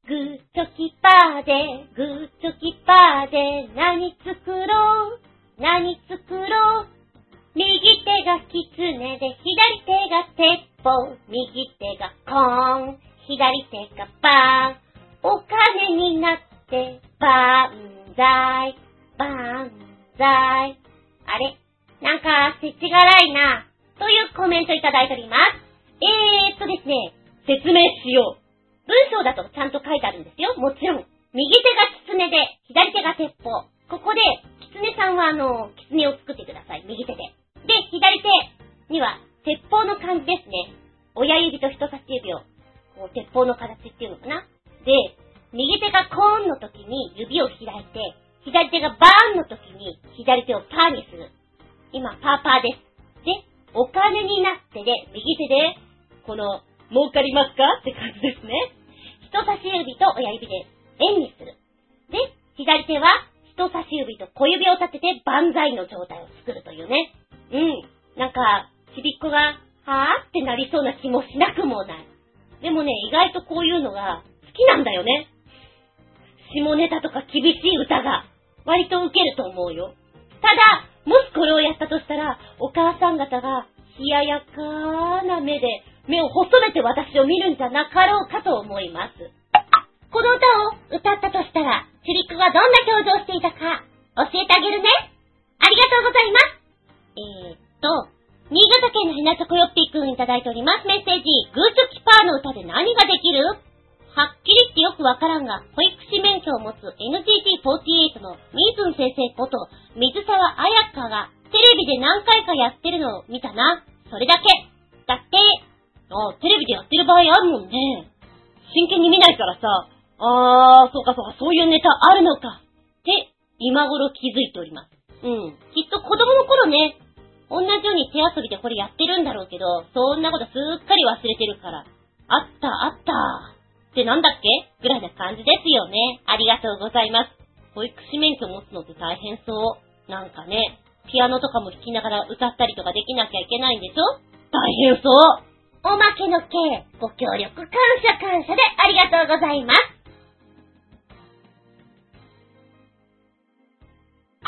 グーチョキパーで、グーチョキパーで、何作ろう？何作ろう？右手がキツネで、左手が鉄砲、右手がコーン、左手がパーン、お金になって、バンザイ、バンザイ。あれ？なんか、せちがらいな、というコメントいただいております。えーっとですね、説明しよう。文章だとちゃんと書いてあるんですよ。もちろん。右手が狐で、左手が鉄砲。ここで、狐さんはあの、狐を作ってください。右手で。で、左手には、鉄砲の感じですね。親指と人差し指を、こう、鉄砲の形っていうのかな。で、右手がコーンの時に指を開いて、左手がバーンの時に左手をパーにする。今、パーパーです。で、お金になってで、右手で、この、儲かりますか？って感じですね。人差し指と親指で円にする。で、左手は人差し指と小指を立てて万歳の状態を作るというね。うん。なんか、ちびっこがはぁってなりそうな気もしなくもない。でもね、意外とこういうのが好きなんだよね。下ネタとか厳しい歌が割と受けると思うよ。ただ、もしこれをやったとしたら、お母さん方が冷ややかな目で目を細めて私を見るんじゃなかろうかと思います。この歌を歌ったとしたら、チリックがどんな表情をしていたか教えてあげるね。ありがとうございます。えー、っと、新潟県のひなちょこよっぴーくんいただいております。メッセージ。グーチョキパーの歌で何ができる？はっきり言ってよくわからんが、保育士免許を持つ NGT48 のミーズン先生こと、水沢彩香がテレビで何回かやってるのを見たな。それだけ。だって。あ、テレビでやってる場合あるもんね。真剣に見ないからさ、あー、そうかそうか、そういうネタあるのか。って、今頃気づいております。うん。きっと子供の頃ね、同じように手遊びでこれやってるんだろうけど、そんなことすっかり忘れてるから。あったあったってなんだっけ？ぐらいな感じですよね。ありがとうございます。保育士免許持つのって大変そう。なんかね、ピアノとかも弾きながら歌ったりとかできなきゃいけないんでしょ？大変そう。おまけの系、ご協力感謝感謝でありがとうございます。あ